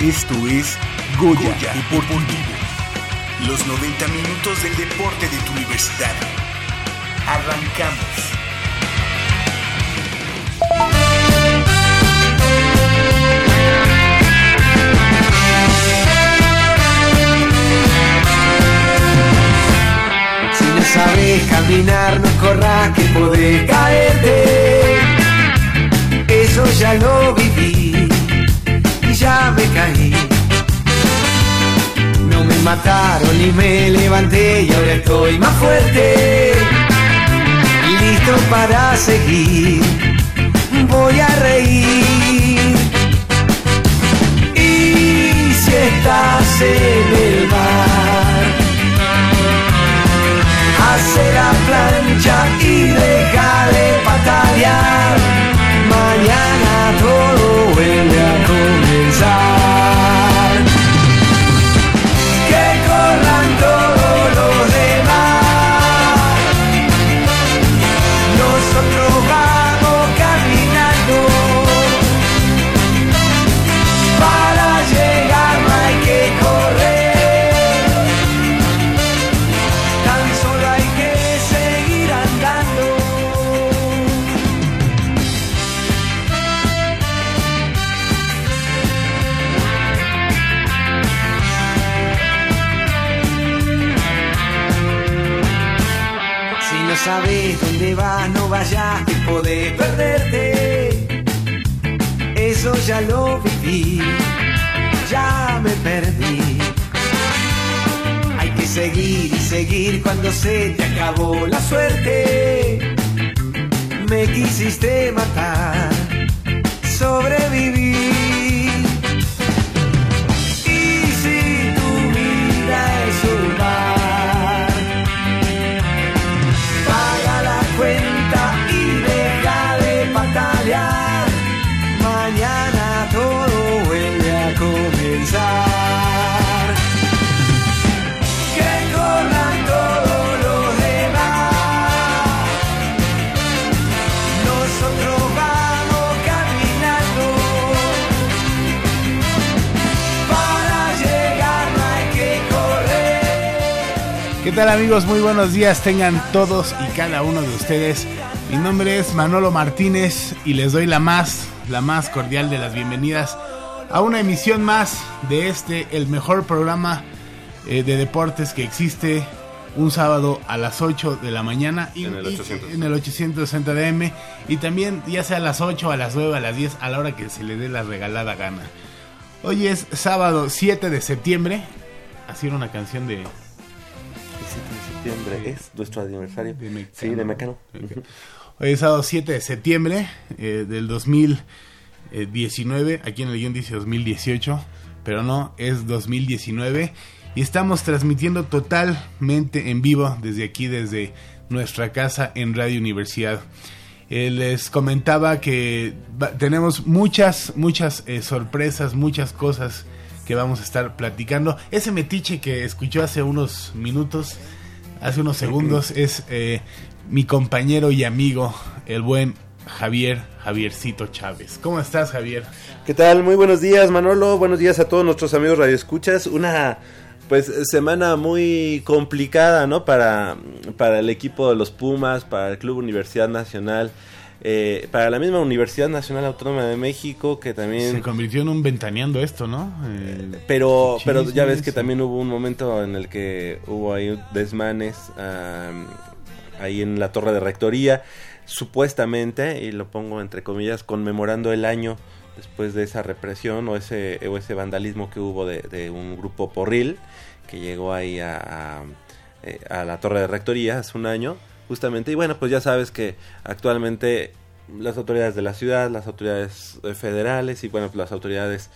Esto es Goya, Goya Deportivo. Los 90 minutos del deporte de tu universidad. Arrancamos. Si no sabes caminar, no corras que podés caerte. Eso ya lo viví y ya me caí. No me mataron ni me levanté y ahora estoy más fuerte. Listo para seguir, voy a reír. Y si estás en el mar, hace la plancha y deja de patalear. Mañana todo vuelve a comenzar. Vayas que podés perderte. Eso ya lo viví, ya me perdí. Hay que seguir y seguir cuando se te acabó la suerte. Me quisiste matar, sobreviví. Tal amigos? Muy buenos días tengan todos y cada uno de ustedes. Mi nombre es Manolo Martínez y les doy la más, la más cordial de las bienvenidas a una emisión más de este, el mejor programa eh, de deportes que existe un sábado a las 8 de la mañana y, En el y- 860. en el 860 DM y también ya sea a las 8, a las 9, a las 10, a la hora que se le dé la regalada gana. Hoy es sábado 7 de septiembre. Así era una canción de, El 7 de septiembre es nuestro aniversario. De Mecano. Sí, de Mecano. Hoy es sábado 7 de septiembre eh, del 2019. Aquí en el guion dice 2018, pero no, es 2019. Y estamos transmitiendo totalmente en vivo desde aquí, desde nuestra casa en Radio Universidad. Eh, les comentaba que va- tenemos muchas, muchas eh, sorpresas, muchas cosas que vamos a estar platicando. Ese metiche que escuchó hace unos minutos, hace unos segundos, es eh, mi compañero y amigo, el buen Javier, Javiercito Chávez. ¿Cómo estás, Javier? ¿Qué tal? Muy buenos días, Manolo. Buenos días a todos nuestros amigos radioescuchas. Una pues semana muy complicada, ¿no? Para, para el equipo de los Pumas, para el Club Universidad Nacional, eh, para la misma Universidad Nacional Autónoma de México, que Se también... convirtió en un ventaneando esto, ¿no? Eh, Pero, pero ya ves que también hubo un momento en el que hubo ahí desmanes am, ahí en la torre de rectoría, supuestamente, y lo pongo entre comillas, conmemorando el año después de esa represión o ese, o ese vandalismo que hubo de, de un grupo porril que llegó ahí a, a, eh, a la torre de rectoría hace un año, justamente. Y bueno, pues ya sabes que actualmente las autoridades de la ciudad, las autoridades eh, federales y bueno, pues las autoridades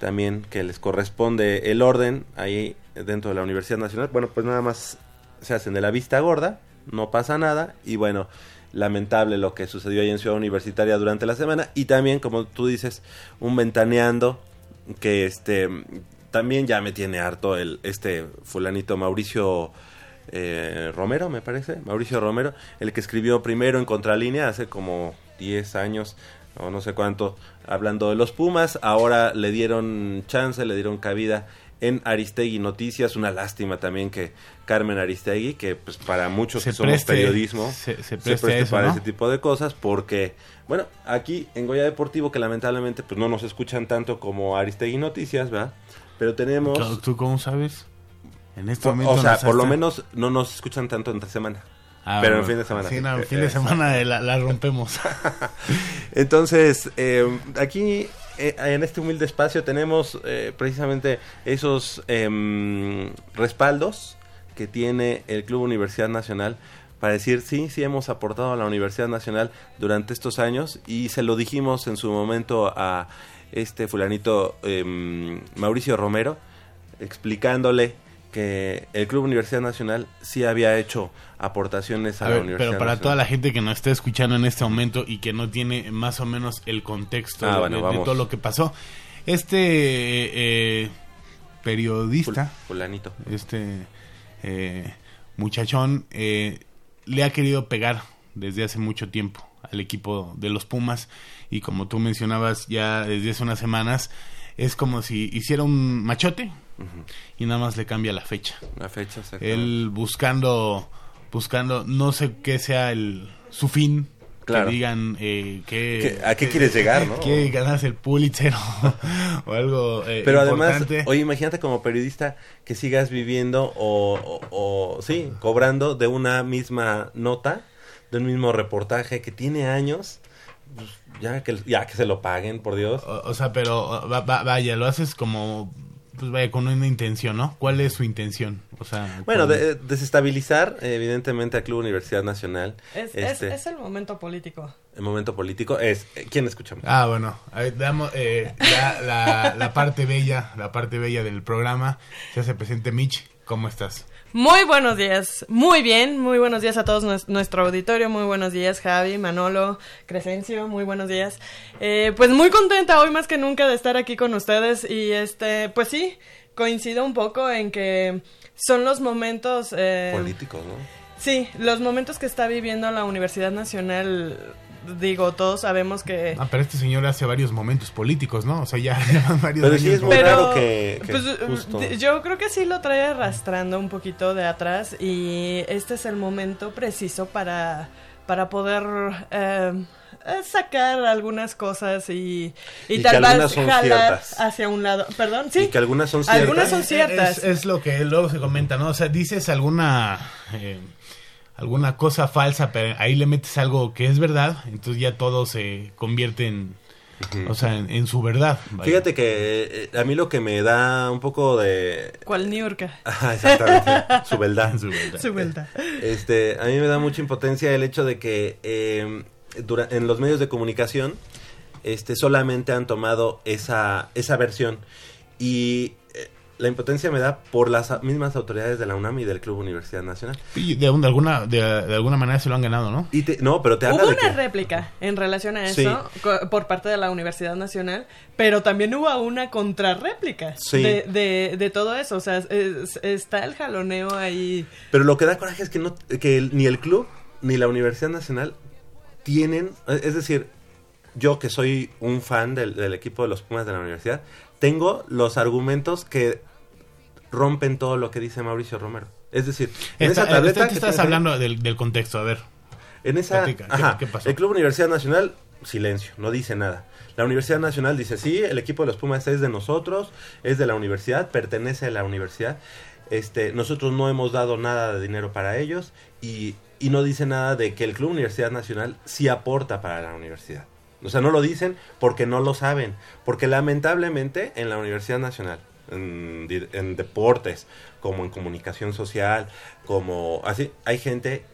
también que les corresponde el orden ahí dentro de la Universidad Nacional. Bueno, pues nada más se hacen de la vista gorda, no pasa nada y bueno, lamentable lo que sucedió ahí en Ciudad Universitaria durante la semana y también como tú dices, un ventaneando que este también ya me tiene harto el este fulanito Mauricio eh, Romero, me parece, Mauricio Romero, el que escribió primero en Contralínea hace como 10 años o no sé cuánto, hablando de los Pumas, ahora le dieron chance, le dieron cabida en Aristegui Noticias, una lástima también que Carmen Aristegui, que pues para muchos que somos periodismo, se, se preste preste eso, para ¿no? ese tipo de cosas, porque, bueno, aquí en Goya Deportivo, que lamentablemente pues no nos escuchan tanto como Aristegui Noticias, ¿verdad? Pero tenemos... ¿Tú, tú cómo sabes? En este o- momento o sea, por lo menos no nos escuchan tanto entre semana. Ah, pero en bueno. fin de semana. Sí, no, en Eh, fin de eh, semana la, la rompemos. Entonces, eh, aquí eh, en este humilde espacio tenemos eh, precisamente esos em, respaldos que tiene el Club Universidad Nacional para decir, sí, sí hemos aportado a la Universidad Nacional durante estos años y se lo dijimos en su momento a este fulanito em, Mauricio Romero, explicándole que el Club Universidad Nacional sí había hecho aportaciones a, A la ver, Universidad pero para Nacional. toda la gente que nos está escuchando en este momento y que no tiene más o menos el contexto Ah, de- bueno, todo lo que pasó, este eh, periodista, Ful- Fulanito. este eh, muchachón, eh, le ha querido pegar desde hace mucho tiempo al equipo de los Pumas y como tú mencionabas ya desde hace unas semanas, es como si hiciera un machote y nada más le cambia la fecha. La fecha. Él buscando, buscando, no sé qué sea el su fin. Claro. Que digan eh, que, ¿Qué- a qué quieres llegar, no? Que ganas el Pulitzer o, o algo eh, Pero además, oye, imagínate como periodista que sigas viviendo o, o- o, sí, cobrando de una misma nota, de un mismo reportaje que tiene años, pues, ya que ya que se lo paguen, por Dios. o, o sea, pero va- va- vaya, lo haces como, pues vaya, con una intención, ¿no? ¿Cuál es su intención? O sea, Bueno, de- desestabilizar evidentemente al Club Universidad Nacional. Es, este, es, es el momento político. El momento político es... eh, ¿Quién escuchamos? Ah, bueno, a ver, damos, eh, ya la, la parte bella, la parte bella del programa. Se hace presente Mitch, ¿cómo estás? Muy buenos días, muy bien, muy buenos días a todos nues- nuestro auditorio, muy buenos días Javi, Manolo, Crescencio, muy buenos días. Eh, pues muy contenta hoy más que nunca de estar aquí con ustedes y este, pues sí, coincido un poco en que son los momentos... eh, Políticos, ¿no? Sí, los momentos que está viviendo la Universidad Nacional, digo, todos sabemos que... Ah, pero este señor hace varios momentos políticos, ¿no? O sea, ya llevan varios Pero sí es muy raro que- que pues, justo- yo creo que sí lo trae arrastrando un poquito de atrás y este es el momento preciso para, para poder eh, eh, sacar algunas cosas y, y Y que tal algunas vez son jalar ciertas. hacia un lado. Perdón, sí. Y que algunas son ciertas. Algunas son ciertas. Es, es lo que luego se comenta, ¿no? O sea, dices alguna eh, alguna cosa falsa, pero ahí le metes algo que es verdad, entonces ya todo se convierte en, o sea, en, en su verdad. vaya. Fíjate que eh, a mí lo que me da un poco de... ¿Cuál Niurka? Ajá, exactamente, su verdad. Su verdad. Su vuelta. Este, a mí me da mucha impotencia el hecho de que eh, dura- en los medios de comunicación este, solamente han tomado esa, esa versión. Y eh, la impotencia me da por las mismas autoridades de la UNAM y del Club Universidad Nacional. Y de, un- de alguna de, de alguna manera se lo han ganado, ¿no? Y te- no, pero te habla Hubo de una que... réplica en relación a eso por parte de la Universidad Nacional, pero también hubo una contrarréplica Sí. de, de, de todo eso. O sea, es- está el jaloneo ahí. Pero lo que da coraje es que, no, que el- ni el club ni la Universidad Nacional tienen, es decir, yo que soy un fan del, del equipo de los Pumas de la universidad, tengo los argumentos que rompen todo lo que dice Mauricio Romero. Es decir, en Esta- esa tableta esta- que estás ahí, hablando del, del contexto, a ver. en esa, Platica, ¿qué- qué pasó? el Club Universidad Nacional, silencio, no dice nada. La Universidad Nacional dice, sí, el equipo de los Pumas es de nosotros, es de la universidad, pertenece a la universidad. Este, nosotros no hemos dado nada de dinero para ellos y, y no dice nada de que el Club Universidad Nacional sí aporta para la universidad. O sea, no lo dicen porque no lo saben. Porque lamentablemente en la Universidad Nacional, en, deportes, como en comunicación social, como así, hay gente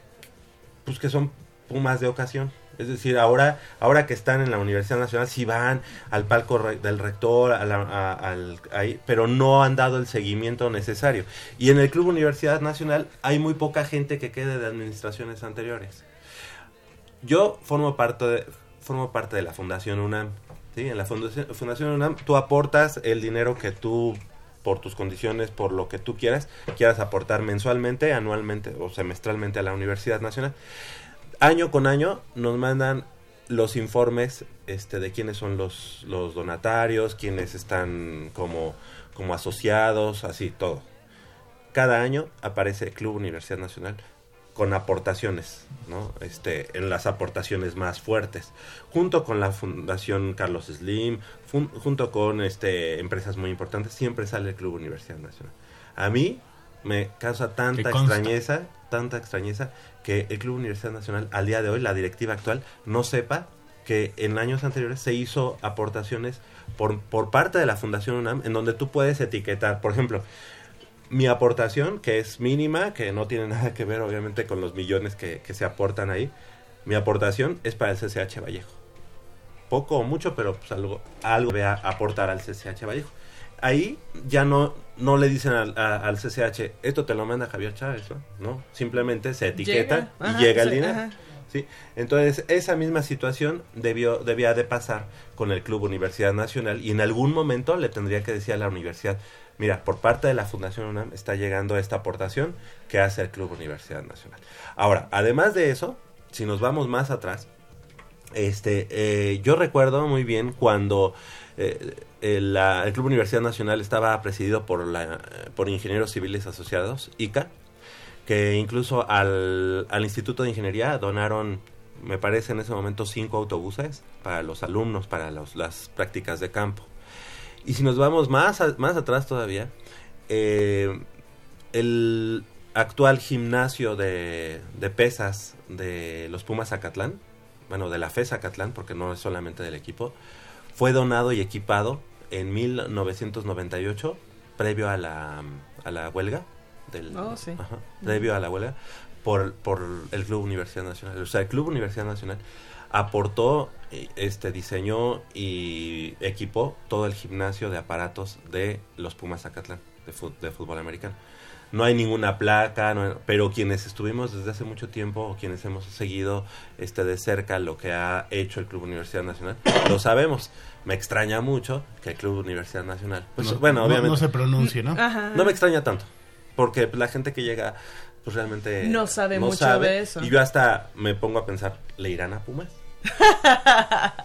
pues que son pumas de ocasión. Es decir, ahora, ahora que están en la Universidad Nacional, sí van al palco del rector, a la- ahí, pero no han dado el seguimiento necesario. Y en el Club Universidad Nacional hay muy poca gente que quede de administraciones anteriores. Yo formo parte de, formo parte de la Fundación UNAM. ¿sí? En la Fundación, Fundación UNAM tú aportas el dinero que tú, por tus condiciones, por lo que tú quieras, quieras aportar mensualmente, anualmente o semestralmente a la Universidad Nacional. Año con año nos mandan los informes este, de quiénes son los, donatarios, quiénes están como, como asociados, así, todo. Cada año aparece Club Universidad Nacional con aportaciones, ¿no? Este, en las aportaciones más fuertes, junto con la Fundación Carlos Slim, fun- junto con este empresas muy importantes, siempre sale el Club Universidad Nacional. A mí me causa tanta extrañeza, tanta extrañeza que el Club Universidad Nacional al día de hoy, la directiva actual, no sepa que en años anteriores se hizo aportaciones por, por parte de la Fundación UNAM en donde tú puedes etiquetar, por ejemplo, mi aportación, que es mínima, que no tiene nada que ver obviamente con los millones que, que se aportan ahí, mi aportación es para el CCH Vallejo. Poco o mucho, pero pues algo, algo voy a aportar al CCH Vallejo. Ahí ya no, no le dicen al, a- al CCH, esto te lo manda Javier Chávez, ¿no? ¿no? Simplemente se etiqueta Llega, y ajá, llega el dinero. ajá. ¿sí? Entonces, esa misma situación debió, debía de pasar con el Club Universidad Nacional y en algún momento le tendría que decir a la universidad, mira, por parte de la Fundación UNAM está llegando esta aportación que hace el Club Universidad Nacional. Ahora, además de eso, si nos vamos más atrás, este, eh, yo recuerdo muy bien cuando eh, el, Club Universidad Nacional estaba presidido por, la, por Ingenieros Civiles Asociados, ICA, que incluso al, al Instituto de Ingeniería donaron, me parece en ese momento, cinco autobuses para los alumnos, para las prácticas de campo. Y si nos vamos más, a- más atrás todavía, eh, el actual gimnasio de, de pesas de los Pumas Zacatlán, bueno, de la FE Zacatlán, porque no es solamente del equipo, fue donado y equipado en 1998, previo a la, a la huelga. Del, Oh, sí. ajá, previo a la huelga, por, por el Club Universidad Nacional. O sea, el Club Universidad Nacional aportó, eh, este diseñó y equipó todo el gimnasio de aparatos de los Pumas Zacatlán de, fu- de fútbol americano. No hay ninguna placa, no hay- pero quienes estuvimos desde hace mucho tiempo o quienes hemos seguido este de cerca lo que ha hecho el Club Universidad Nacional, lo sabemos. Me extraña mucho que el Club Universidad Nacional, pues No- bueno, no- obviamente No se pronuncie, ¿no? Ajá. no me extraña tanto. Porque la gente que llega, pues realmente. No sabe mucho de eso. Y yo hasta me pongo a pensar, ¿le irán a Pumas?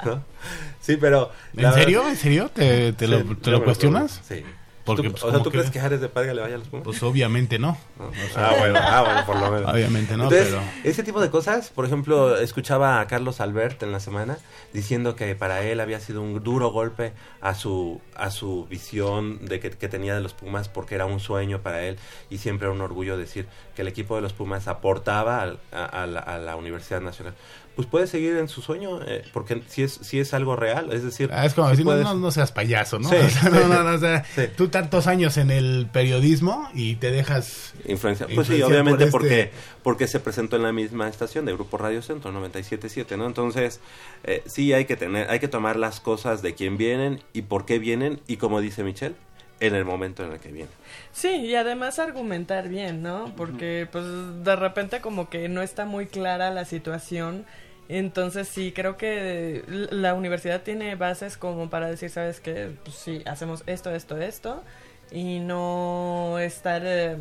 ¿No? Sí, pero. ¿En serio? verdad- ¿En serio? ¿Te, te Sí, lo, te cuestionas? Sí. Porque, pues, o sea, ¿cómo ¿tú crees crees? que Jares de Padre le vaya a los Pumas? Pues obviamente no. ¿no? ah, bueno, ah, bueno, por lo menos. Obviamente no, Entonces, pero... ese tipo de cosas, por ejemplo, escuchaba a Carlos Albert en la semana diciendo que para él había sido un duro golpe a su a su visión de que, que tenía de los Pumas porque era un sueño para él y siempre era un orgullo decir que el equipo de los Pumas aportaba al- a, a la, a la Universidad Nacional. Pues puede seguir en su sueño eh, porque si es si es algo real, es decir, Ah, es como sí decir, no, puedes- no, no seas payaso, ¿no? Sí, O sea, sí. no, no, no, o sea, Sí. tú tantos años en el periodismo y te dejas... Influencia. Pues sí, obviamente por este- porque porque se presentó en la misma estación de Grupo Radio Centro 977, ¿no? Entonces, eh, sí hay que tener hay que tomar las cosas de quién vienen y por qué vienen y como dice Michelle, en el momento en el que vienen. Sí, y además argumentar bien, ¿no? Porque pues de repente como que no está muy clara la situación. Entonces sí, creo que la universidad tiene bases como para decir, ¿sabes qué? Pues sí, hacemos esto, esto, esto. Y no estar eh,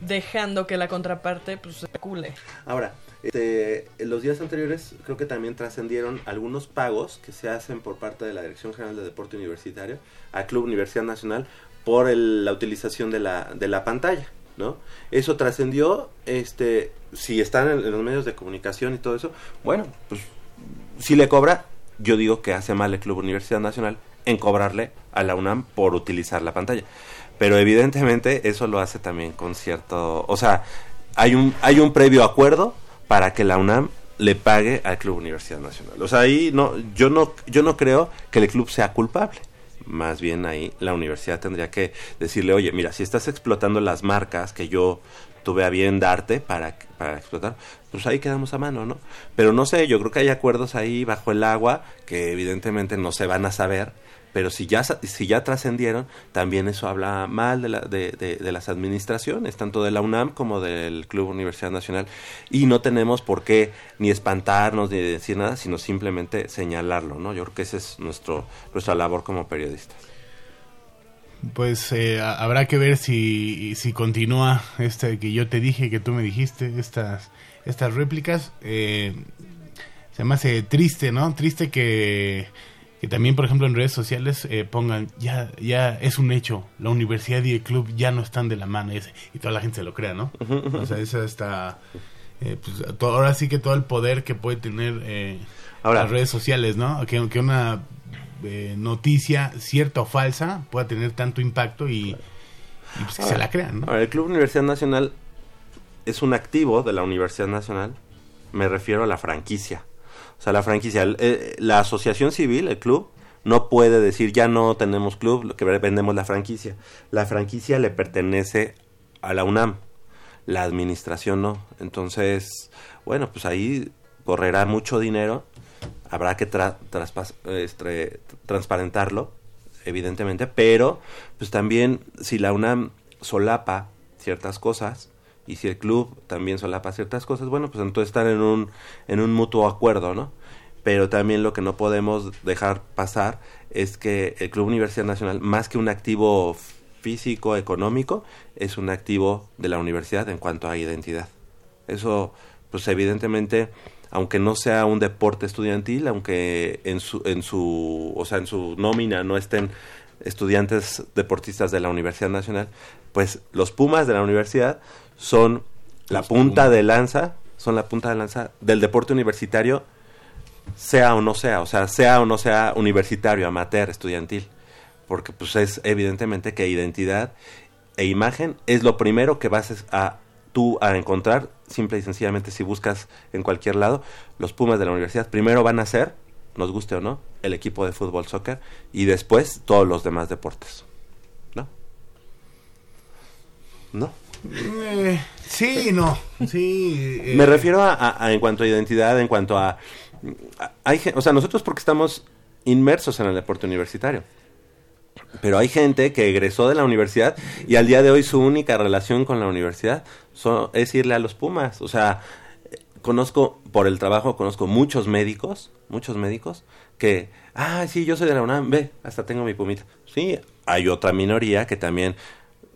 dejando que la contraparte pues especule. Ahora, este, en los días anteriores creo que también trascendieron algunos pagos que se hacen por parte de la Dirección General de Deporte Universitario al Club Universidad Nacional por el- la utilización de la, de la pantalla, ¿no? Eso trascendió, este, si están en, en los medios de comunicación y todo eso, bueno, pues si le cobra, yo digo que hace mal el Club Universidad Nacional en cobrarle a la UNAM por utilizar la pantalla. Pero evidentemente eso lo hace también con cierto, o sea, hay un hay un previo acuerdo para que la UNAM le pague al Club Universidad Nacional. O sea, ahí no yo no yo no creo que el club sea culpable. Más bien ahí la universidad tendría que decirle, oye, mira, si estás explotando las marcas que yo tuve a bien darte para, para explotar, pues ahí quedamos a mano, ¿no? Pero no sé, yo creo que hay acuerdos ahí bajo el agua que evidentemente no se van a saber, pero si ya, si ya trascendieron, también eso habla mal de, la, de, las administraciones, tanto de la UNAM como del Club Universidad Nacional, y no tenemos por qué ni espantarnos ni decir nada, sino simplemente señalarlo, ¿no? Yo creo que esa es nuestro, nuestra labor como periodistas. Pues eh, habrá que ver si, si continúa este que yo te dije, que tú me dijiste, estas, estas réplicas. Eh, se me hace triste, ¿no? Triste que, que también, por ejemplo, en redes sociales eh, pongan, ya, ya es un hecho, la universidad y el club ya no están de la mano, y, y toda la gente se lo crea, ¿no? O sea, esa está... pues, ahora sí que todo el poder que puede tener ahora, las redes sociales, ¿no? Que, que una noticia cierta o falsa pueda tener tanto impacto y, pues que se la crean. el Club Universidad Nacional es un activo de la Universidad Nacional, me refiero a la franquicia. O sea, la franquicia, eh, la asociación civil, el club, no puede decir ya no tenemos club, lo que vendemos la franquicia. La franquicia le pertenece a la UNAM, la administración no. Entonces, bueno, pues ahí correrá mucho dinero habrá que este, transparentarlo, evidentemente, pero pues también si la UNAM solapa ciertas cosas y si el club también solapa ciertas cosas, bueno, pues entonces están en un, en un mutuo acuerdo, ¿no? Pero también lo que no podemos dejar pasar es que el Club Universidad Nacional, más que un activo físico, económico, es un activo de la universidad en cuanto a identidad. Eso, pues evidentemente aunque no sea un deporte estudiantil, aunque en su, en su, o sea, en su nómina no estén estudiantes deportistas de la Universidad Nacional, pues los Pumas de la universidad son la punta de lanza, son la punta de lanza del deporte universitario, sea o no sea, o sea, sea o no sea universitario, amateur, estudiantil, porque pues es evidentemente que identidad e imagen es lo primero que vas a tú a encontrar, simple y sencillamente si buscas en cualquier lado, los Pumas de la universidad primero van a ser, nos guste o no, el equipo de fútbol, soccer, y después todos los demás deportes. ¿No? ¿No? Eh, sí, no. Sí. Eh. Me refiero a, en cuanto a identidad, en cuanto a, a, hay, o sea, nosotros porque estamos inmersos en el deporte universitario. Pero hay gente que egresó de la universidad y al día de hoy su única relación con la universidad es irle a los Pumas. O sea, conozco por el trabajo, conozco muchos médicos, muchos médicos que, ah, sí, yo soy de la UNAM, ve, hasta tengo mi pumita. Sí, hay otra minoría que también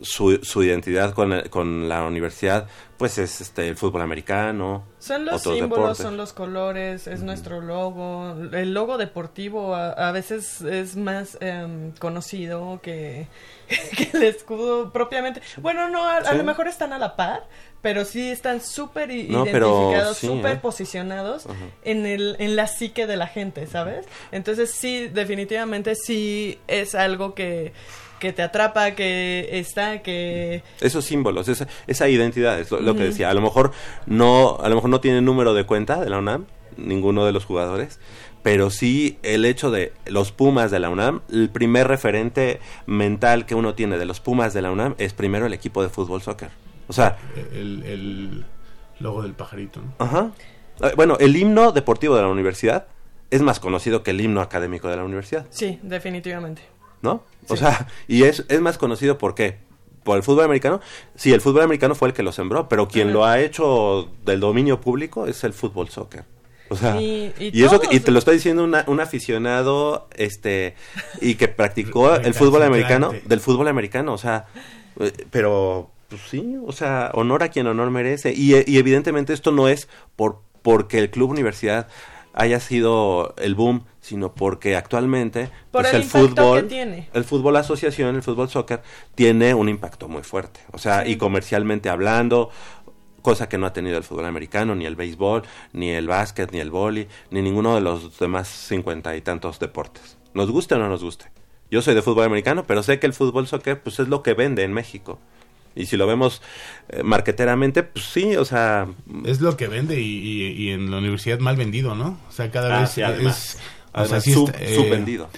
su, su identidad con, con, la universidad, pues es este el fútbol americano. Son los símbolos, son los colores, es nuestro logo. El logo deportivo a, veces es más em, conocido que, que, el escudo propiamente. Bueno, no, a, lo mejor están a la par, pero sí están súper identificados, súper ¿eh? posicionados en, el, en la psique de la gente, ¿sabes? Entonces sí, definitivamente sí es algo que que te atrapa, que está, que... Esos símbolos, esa, esa identidad, es lo, que decía. A lo mejor no, a lo mejor no tiene número de cuenta de la UNAM, ninguno de los jugadores, pero sí el hecho de los Pumas de la UNAM, el primer referente mental que uno tiene de los Pumas de la UNAM es primero el equipo de fútbol soccer. O sea... El, el logo del pajarito, ¿no? Ajá. Eh, bueno, el himno deportivo de la universidad es más conocido que el himno académico de la universidad. Sí, definitivamente. ¿No? O sea, y es, es más conocido por qué. Por el fútbol americano. Sí, el fútbol americano fue el que lo sembró, pero quien lo ha hecho del dominio público es el fútbol soccer. O sea, y, eso y te lo está diciendo un aficionado este y que practicó el fútbol americano del fútbol americano, o sea, eh, pero pues sí, o sea, honor a quien honor merece y, y evidentemente esto no es por porque el club universidad haya sido el boom, sino porque actualmente pues, el, fútbol, el fútbol asociación, el fútbol soccer tiene un impacto muy fuerte, o sea, y comercialmente hablando, cosa que no ha tenido el fútbol americano, ni el béisbol, ni el básquet, ni el vóley, ni ninguno de los demás cincuenta y tantos deportes. Nos guste o no nos guste. Yo soy de fútbol americano, pero sé que el fútbol soccer pues es lo que vende en México. Y si lo vemos eh, marqueteramente, pues sí, o sea... Es lo que vende y, en la universidad mal vendido, ¿no? O sea, cada ah, vez es... o sea, sub, eh, subvendido.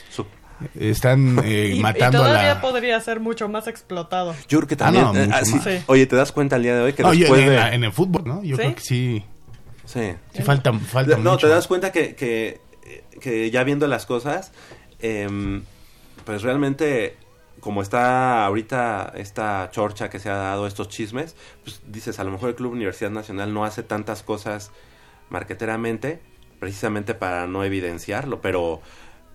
Están eh, Y, y matando a todavía la... podría ser mucho más explotado. Yo creo que Ah, también. no, eh, ah, sí. Sí. Oye, ¿te das cuenta el día de hoy que No, después en, de. la- en el fútbol, ¿no? Yo ¿Sí? creo que sí, Sí. sí falta, falta No, mucho. te das cuenta que, que, que ya viendo las cosas, em, pues realmente, como está ahorita esta chorcha que se ha dado, estos chismes, pues dices, a lo mejor el Club Universidad Nacional no hace tantas cosas marqueteramente, precisamente para no evidenciarlo, pero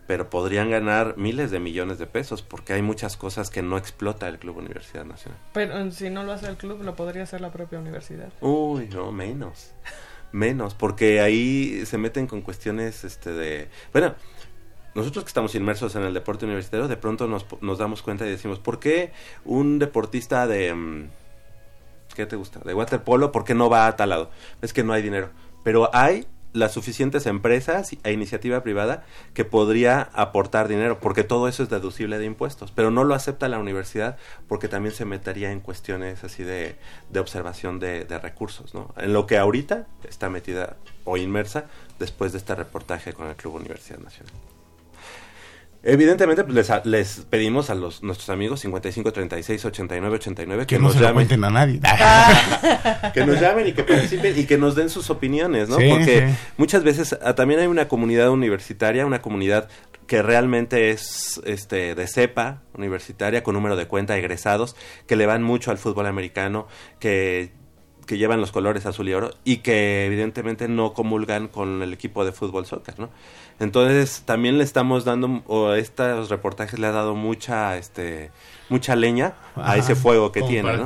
pero podrían ganar miles de millones de pesos porque hay muchas cosas que no explota el Club Universidad Nacional. Pero si no lo hace el club, lo podría hacer la propia universidad. Uy, no, menos. Menos, porque ahí se meten con cuestiones este de... Bueno, nosotros que estamos inmersos en el deporte universitario, de pronto nos, damos cuenta y decimos, ¿por qué un deportista de... mm, ¿Qué te gusta? De waterpolo, ¿por qué no va a tal lado? Es que no hay dinero. Pero hay las suficientes empresas e iniciativa privada que podría aportar dinero, porque todo eso es deducible de impuestos, pero no lo acepta la universidad porque también se metería en cuestiones así de, de observación de, de recursos, ¿no? En lo que ahorita está metida o inmersa después de este reportaje con el Club Universidad Nacional. Evidentemente pues, les, les pedimos a los nuestros amigos 55 36 89 89 que que, no nos se lo llamen cuenten a nadie. que nos llamen y que participen y que nos den sus opiniones, ¿no? Sí, Porque sí. muchas veces ah, también hay una comunidad universitaria, una comunidad que realmente es este de cepa universitaria con número de cuenta egresados que le van mucho al fútbol americano, que que llevan los colores azul y oro y que evidentemente no comulgan con el equipo de fútbol soccer, ¿no? Entonces también le estamos dando o estos reportajes le ha dado mucha este mucha leña a ese fuego que tiene, ¿no?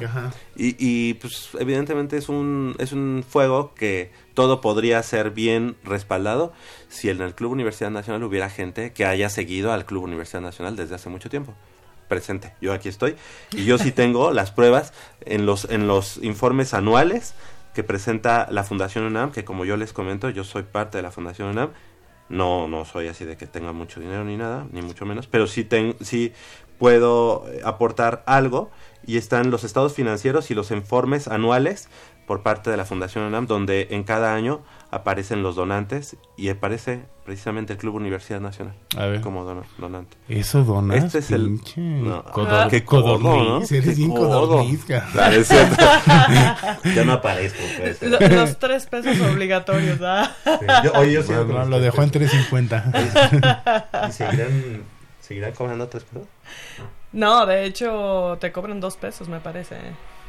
Y, y, pues evidentemente es un, es un fuego que todo podría ser bien respaldado si en el Club Universidad Nacional hubiera gente que haya seguido al Club Universidad Nacional desde hace mucho tiempo. Presente, yo aquí estoy. Y yo sí tengo las pruebas en los, en los informes anuales que presenta la Fundación UNAM, que como yo les comento, yo soy parte de la Fundación UNAM. No, no soy así de que tenga mucho dinero ni nada, ni mucho menos, pero sí, ten, sí puedo eh, aportar algo y están los estados financieros y los informes anuales por parte de la Fundación UNAM, donde en cada año aparecen los donantes y aparece precisamente el Club Universidad Nacional A ver. como dona- donante. Eso donas, Este es el- No. codor- Ah. Qué codo, ¿no? Eres bien codo. codorniz. Claro, es cierto. Ya no aparezco, pues. Lo- los tres pesos obligatorios, ¿ah? Yo- oye, yo Bueno, que lo dejó en tres 350. pesos. ¿Y seguirán, seguirán cobrando tres pesos? No, de hecho, te cobran dos pesos, me parece,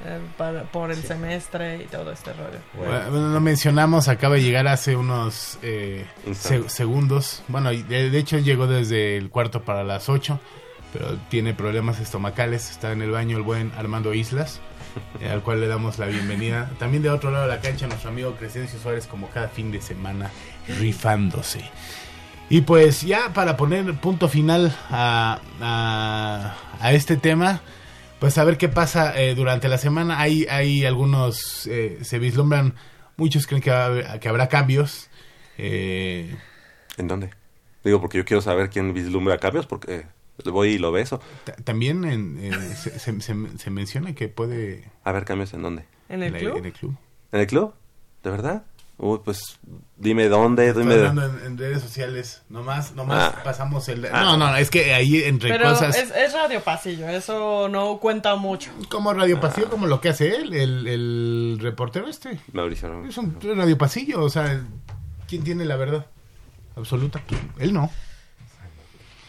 eh, para- por el semestre y todo este rollo. Bueno, lo mencionamos, acaba de llegar hace unos eh, se- segundos. Bueno, y de, de hecho llegó desde el cuarto para las 8, pero tiene problemas estomacales. Está en el baño el buen Armando Islas, eh, al cual le damos la bienvenida. También de otro lado de la cancha, nuestro amigo Crescencio Suárez, como cada fin de semana, rifándose. Y pues ya para poner punto final a, a, a este tema, pues a ver qué pasa eh, durante la semana. Hay, hay algunos, eh, se vislumbran, muchos creen que, va haber- que habrá cambios. Eh, ¿En dónde? Digo, porque yo quiero saber quién vislumbra cambios, porque voy y lo beso. ta- también en- eh, se, se- se- se menciona que puede... A ver, cambios en dónde. ¿En el la- club? en el club. ¿En el club? ¿De verdad? Uy, pues dime dónde, Estoy dime. hablando en, en redes sociales, nomás, nomás Ah. pasamos el... Ah. No, no, es que ahí entre Pero cosas... es, es radio pasillo, eso no cuenta mucho. Como Radio Pasillo, como lo que hace él, el, el reportero este. Mauricio. ¿no? Es un Radio Pasillo, o sea, ¿quién tiene la verdad absoluta? Él no.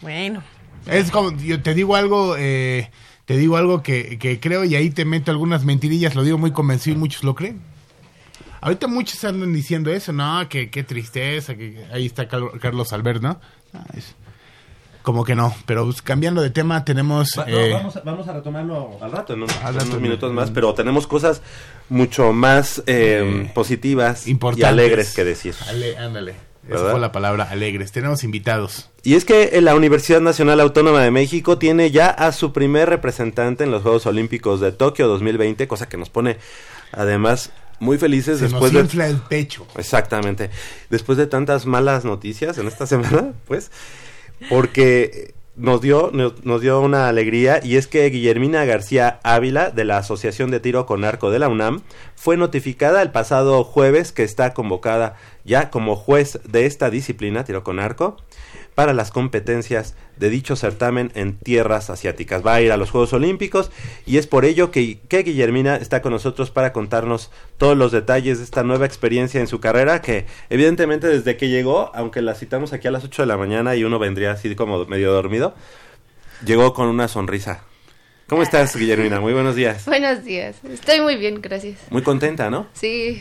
Bueno, Es como, yo te digo algo, eh, te digo algo que, que creo y ahí te meto algunas mentirillas, lo digo muy convencido y muchos lo creen. Ahorita muchos andan diciendo eso, no, que qué tristeza, que ahí está Carlos Albert, ¿no? Ah, es- como que no, pero pues, cambiando de tema tenemos... Va- no, eh, vamos, a, vamos a retomarlo Al rato, en, un- Al en rato, unos minutos más, pero tenemos cosas mucho más eh, Eh, positivas y alegres que decir. Ale- ándale, esa ¿Verdad? fue la palabra, alegres. Tenemos invitados. Y es que la Universidad Nacional Autónoma de México tiene ya a su primer representante en los Juegos Olímpicos de Tokio 2020, cosa que nos pone además muy felices Se después nos de... infla el pecho. Exactamente. Después de tantas malas noticias en esta semana, pues, porque nos dio, nos, nos dio una alegría y es que Guillermina García Ávila de la Asociación de Tiro con Arco de la UNAM fue notificada el pasado jueves que está convocada ya como juez de esta disciplina, tiro con arco, para las competencias de dicho certamen en tierras asiáticas. Va a ir a los Juegos Olímpicos y es por ello que, que Guillermina está con nosotros para contarnos todos los detalles de esta nueva experiencia en su carrera que evidentemente desde que llegó, aunque la citamos aquí a las 8 de la mañana y uno vendría así como medio dormido, llegó con una sonrisa. ¿Cómo estás, Guillermina? Muy buenos días. Buenos días. Estoy muy bien, gracias. Muy contenta, ¿no? Sí,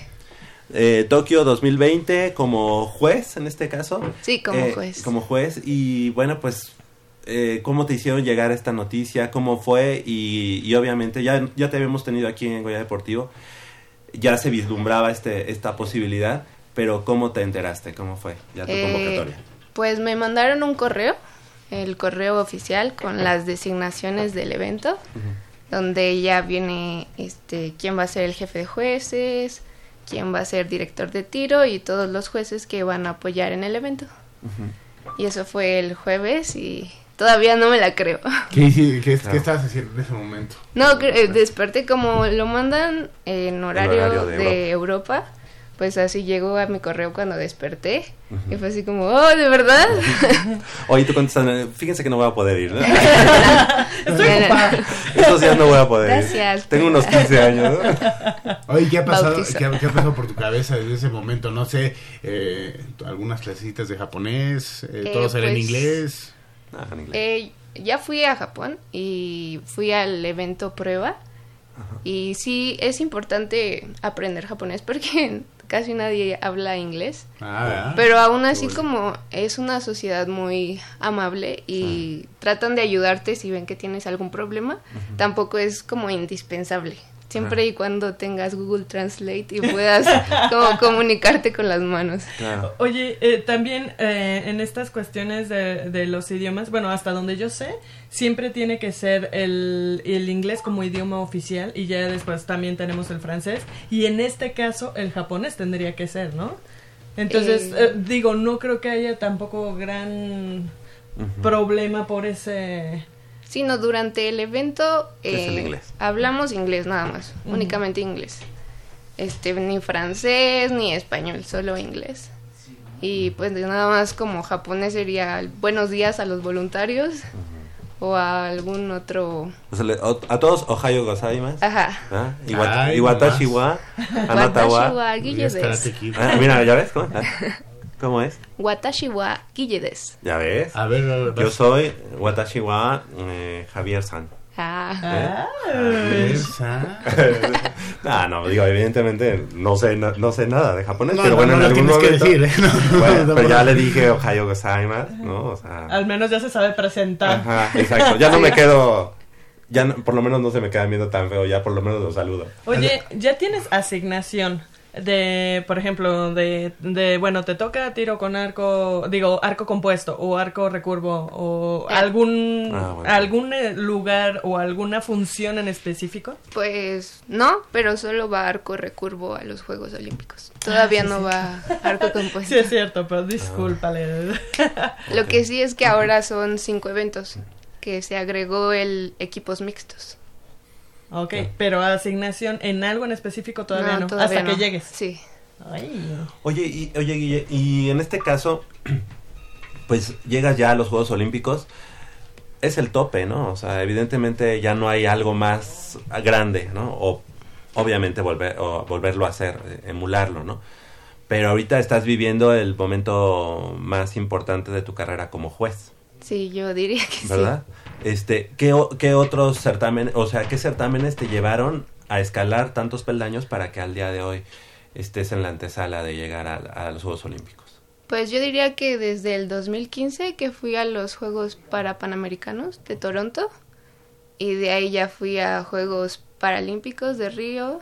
Eh, Tokio 2020 como juez en este caso. sí, como Eh, juez. Como juez y bueno, pues eh, cómo te hicieron llegar esta noticia, cómo fue y, y obviamente ya, ya te habíamos tenido aquí en Goya Deportivo, ya se vislumbraba este, esta posibilidad, pero cómo te enteraste, cómo fue ya tu Eh, convocatoria. Pues me mandaron un correo, el correo oficial con las designaciones del evento, donde ya viene este quién va a ser el jefe de jueces, quién va a ser director de tiro y todos los jueces que van a apoyar en el evento. Y eso fue el jueves y todavía no me la creo. ¿Qué, qué, qué estabas haciendo en ese momento? No, eh, desperté como lo mandan en horario, horario de de, Europa. Pues así llegó a mi correo cuando desperté. Y fue así como, oh, ¿de verdad? Oye, tú contestas, fíjense que no voy a poder ir, ¿no? Estoy ocupada. Estos días no voy a poder ir. Gracias. Tengo unos 15 años, ¿no? Oye, ¿qué ha pasado, qué, ha- qué ha pasado por tu cabeza desde ese momento? No sé, eh, algunas clasecitas de japonés, eh, Eh, todo será en pues, inglés. En inglés. Eh, ya fui a Japón y fui al evento prueba. Y sí, es importante aprender japonés porque casi nadie habla inglés. Ah. Pero aún así como es una sociedad muy amable y tratan de ayudarte si ven que tienes algún problema, tampoco es como indispensable. Siempre y cuando tengas Google Translate y puedas como comunicarte con las manos. Claro. Oye, eh, también eh, en estas cuestiones de, de los idiomas, bueno, hasta donde yo sé, siempre tiene que ser el, el inglés como idioma oficial y ya después también tenemos el francés y en este caso el japonés tendría que ser, ¿no? Entonces, Eh. eh, digo, no creo que haya tampoco gran problema por ese... Sino durante el evento eh, inglés. hablamos inglés nada más, únicamente inglés. Este, ni francés ni español, solo inglés. Y pues de nada más como japonés sería buenos días a los voluntarios o a algún otro... O sea, le- o- a todos, Ohio gozaimasu. Ajá. ¿Ah? Iwa- Ay, Iwatashi wa anata wa. Ah, mira, ¿ya ves? ¿Cómo, ah, ¿Cómo es? Watashi wa. ¿Ya ves? A ver, a ver, Yo soy Watashi wa eh, Javier San. Ah. Sa- Ah, no, digo, evidentemente no sé, na- no, sé nada de japonés, No, pero no, bueno, no en algún tienes que momento... decir, ¿eh? No, Bueno, no, pero no. ya le dije Ohio gozaimasu, ¿no? O sea... Al menos ya se sabe presentar. Ajá, exacto. Ya no me quedo... Ya no- por lo menos no se me queda viendo tan feo, ya por lo menos lo saludo. Oye, ¿ya tienes asignación de, por ejemplo, de, de, bueno, te toca tiro con arco, digo, arco compuesto o arco recurvo o Ah. algún, Ah, bueno. algún eh, lugar o alguna función en específico? Pues no, pero solo va arco recurvo a los Juegos Olímpicos. Todavía no va arco compuesto. Sí, es cierto, pero discúlpale. Lo que sí es que ahora son cinco eventos, que se agregó el equipos mixtos. Ok, pero asignación en algo en específico todavía no, todavía hasta que llegues. Sí. Ay. Oye, y, oye, Guille, y en este caso, pues llegas ya a los Juegos Olímpicos, es el tope, ¿no? O sea, evidentemente ya no hay algo más grande, ¿no? O obviamente volver, o volverlo a hacer, emularlo, ¿no? Pero ahorita estás viviendo el momento más importante de tu carrera como juez, Sí, yo diría que ¿verdad? Este, ¿qué, ¿qué otros certámenes, o sea, qué certámenes te llevaron a escalar tantos peldaños para que al día de hoy estés en la antesala de llegar a, a los Juegos Olímpicos? Pues yo diría que desde el 2015 que fui a los Juegos para Panamericanos de Toronto y de ahí ya fui a Juegos Paralímpicos de Río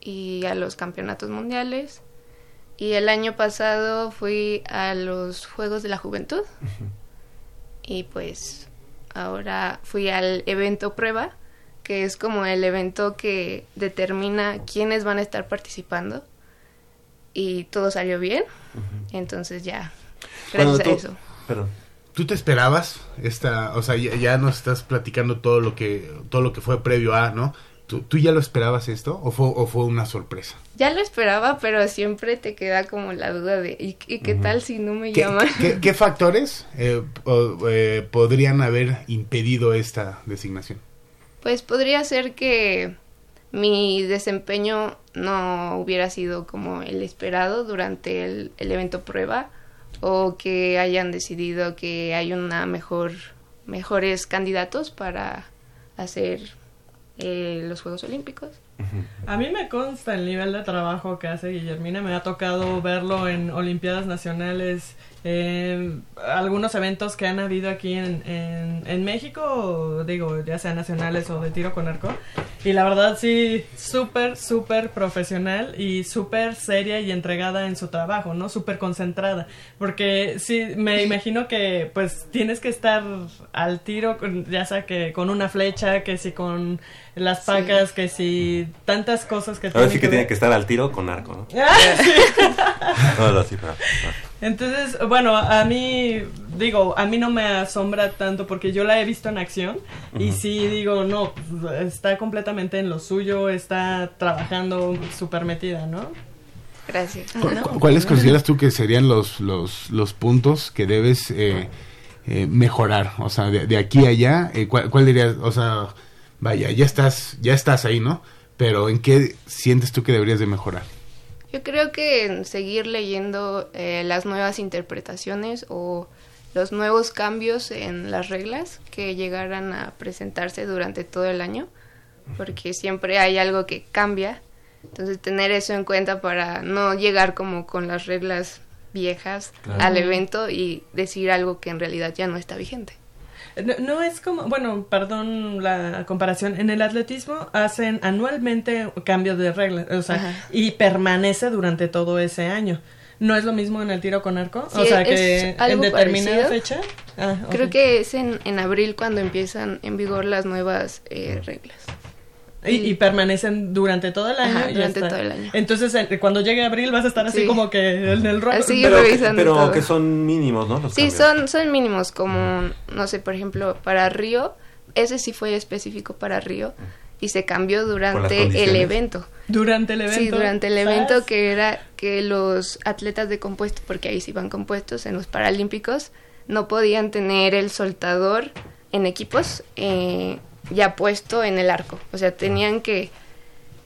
y a los Campeonatos Mundiales. Y el año pasado fui a los Juegos de la Juventud. Y pues ahora fui al evento prueba, que es como el evento que determina quiénes van a estar participando. Y todo salió bien. Entonces ya, gracias tú- a eso. Perdón. ¿Tú te esperabas esta, o sea, ya, ya nos estás platicando todo lo que todo lo que fue previo a, ¿no? ¿Tú, tú ya lo esperabas esto o fue, o fue una sorpresa? Ya lo esperaba, pero siempre te queda como la duda de ¿y, y qué tal si no me ¿Qué, llaman? qué- qué- qué factores eh, o- eh, podrían haber impedido esta designación? Pues podría ser que mi desempeño no hubiera sido como el esperado durante el, el evento prueba o que hayan decidido que hay una mejor mejores candidatos para hacer eh, los Juegos Olímpicos. A mí me consta el nivel de trabajo que hace Guillermina. Me ha tocado verlo en Olimpiadas Nacionales, en algunos eventos que han habido aquí en, en, en México, digo, ya sean nacionales o de tiro con arco. Y la verdad, sí, súper, súper profesional y súper seria y entregada en su trabajo, ¿no? Súper concentrada. Porque sí, me imagino que pues tienes que estar al tiro, con- ya sea que con una flecha, que si con las Sí. pacas, que si tantas cosas que Ahora sí que ver. tiene que estar al tiro con arco, ¿no? Ah, sí. No, no, sí, pero... Entonces, bueno, a mí, digo, a mí no me asombra tanto porque yo la he visto en acción y sí digo, no, pues, está completamente en lo suyo, está trabajando súper metida, ¿no? Gracias. ¿Cu- ¿no? cu- ¿Cuáles consideras tú que serían los, los, los puntos que debes eh, eh, mejorar? O sea, de, de aquí a allá, eh, ¿cuál, cuál dirías? O sea, vaya, ya estás, ya estás ahí, ¿no? Pero ¿en qué sientes tú que deberías de mejorar? Yo creo que en seguir leyendo eh, las nuevas interpretaciones o los nuevos cambios en las reglas que llegaran a presentarse durante todo el año, porque siempre hay algo que cambia. Entonces tener eso en cuenta para no llegar como con las reglas viejas Claro. al evento y decir algo que en realidad ya no está vigente. No, no es como, bueno, perdón la comparación, en el atletismo hacen anualmente cambios de reglas, o sea, Ajá. y permanece durante todo ese año. ¿No es lo mismo en el tiro con arco? o sea, que en determinada parecido. fecha. Ah. Creo que es en, en abril cuando empiezan en vigor las nuevas eh, reglas. Y, y permanecen durante todo el año. Ajá, durante todo el año. Entonces, en- cuando llegue abril vas a estar así Sí. como que en el. Así Pero, que, revisando pero todo. que son mínimos, ¿no? Los Sí, cambios. son, son mínimos, como, no sé, por ejemplo, para Río, ese sí fue específico para Río y se cambió durante el evento. Durante el evento. Sí, durante el ¿sabes? evento que era que los atletas de compuesto, porque ahí sí van compuestos en los Paralímpicos, no podían tener el soltador en equipos eh, ya puesto en el arco. O sea, tenían que,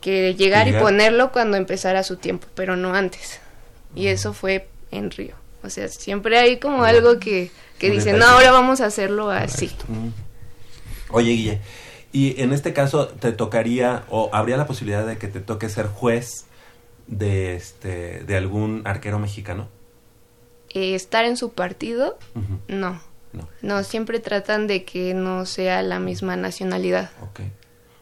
que llegar y Llegar. ponerlo cuando empezara su tiempo, pero no antes. Y eso fue en Río. O sea, siempre hay como algo que, que dicen, no, ahora vamos a hacerlo así. Mm. Oye, Guille, y en este caso te tocaría o habría la posibilidad de que te toque ser juez de este de algún arquero mexicano. Eh, estar en su partido, no. No, No, siempre tratan de que no sea la misma nacionalidad. ok.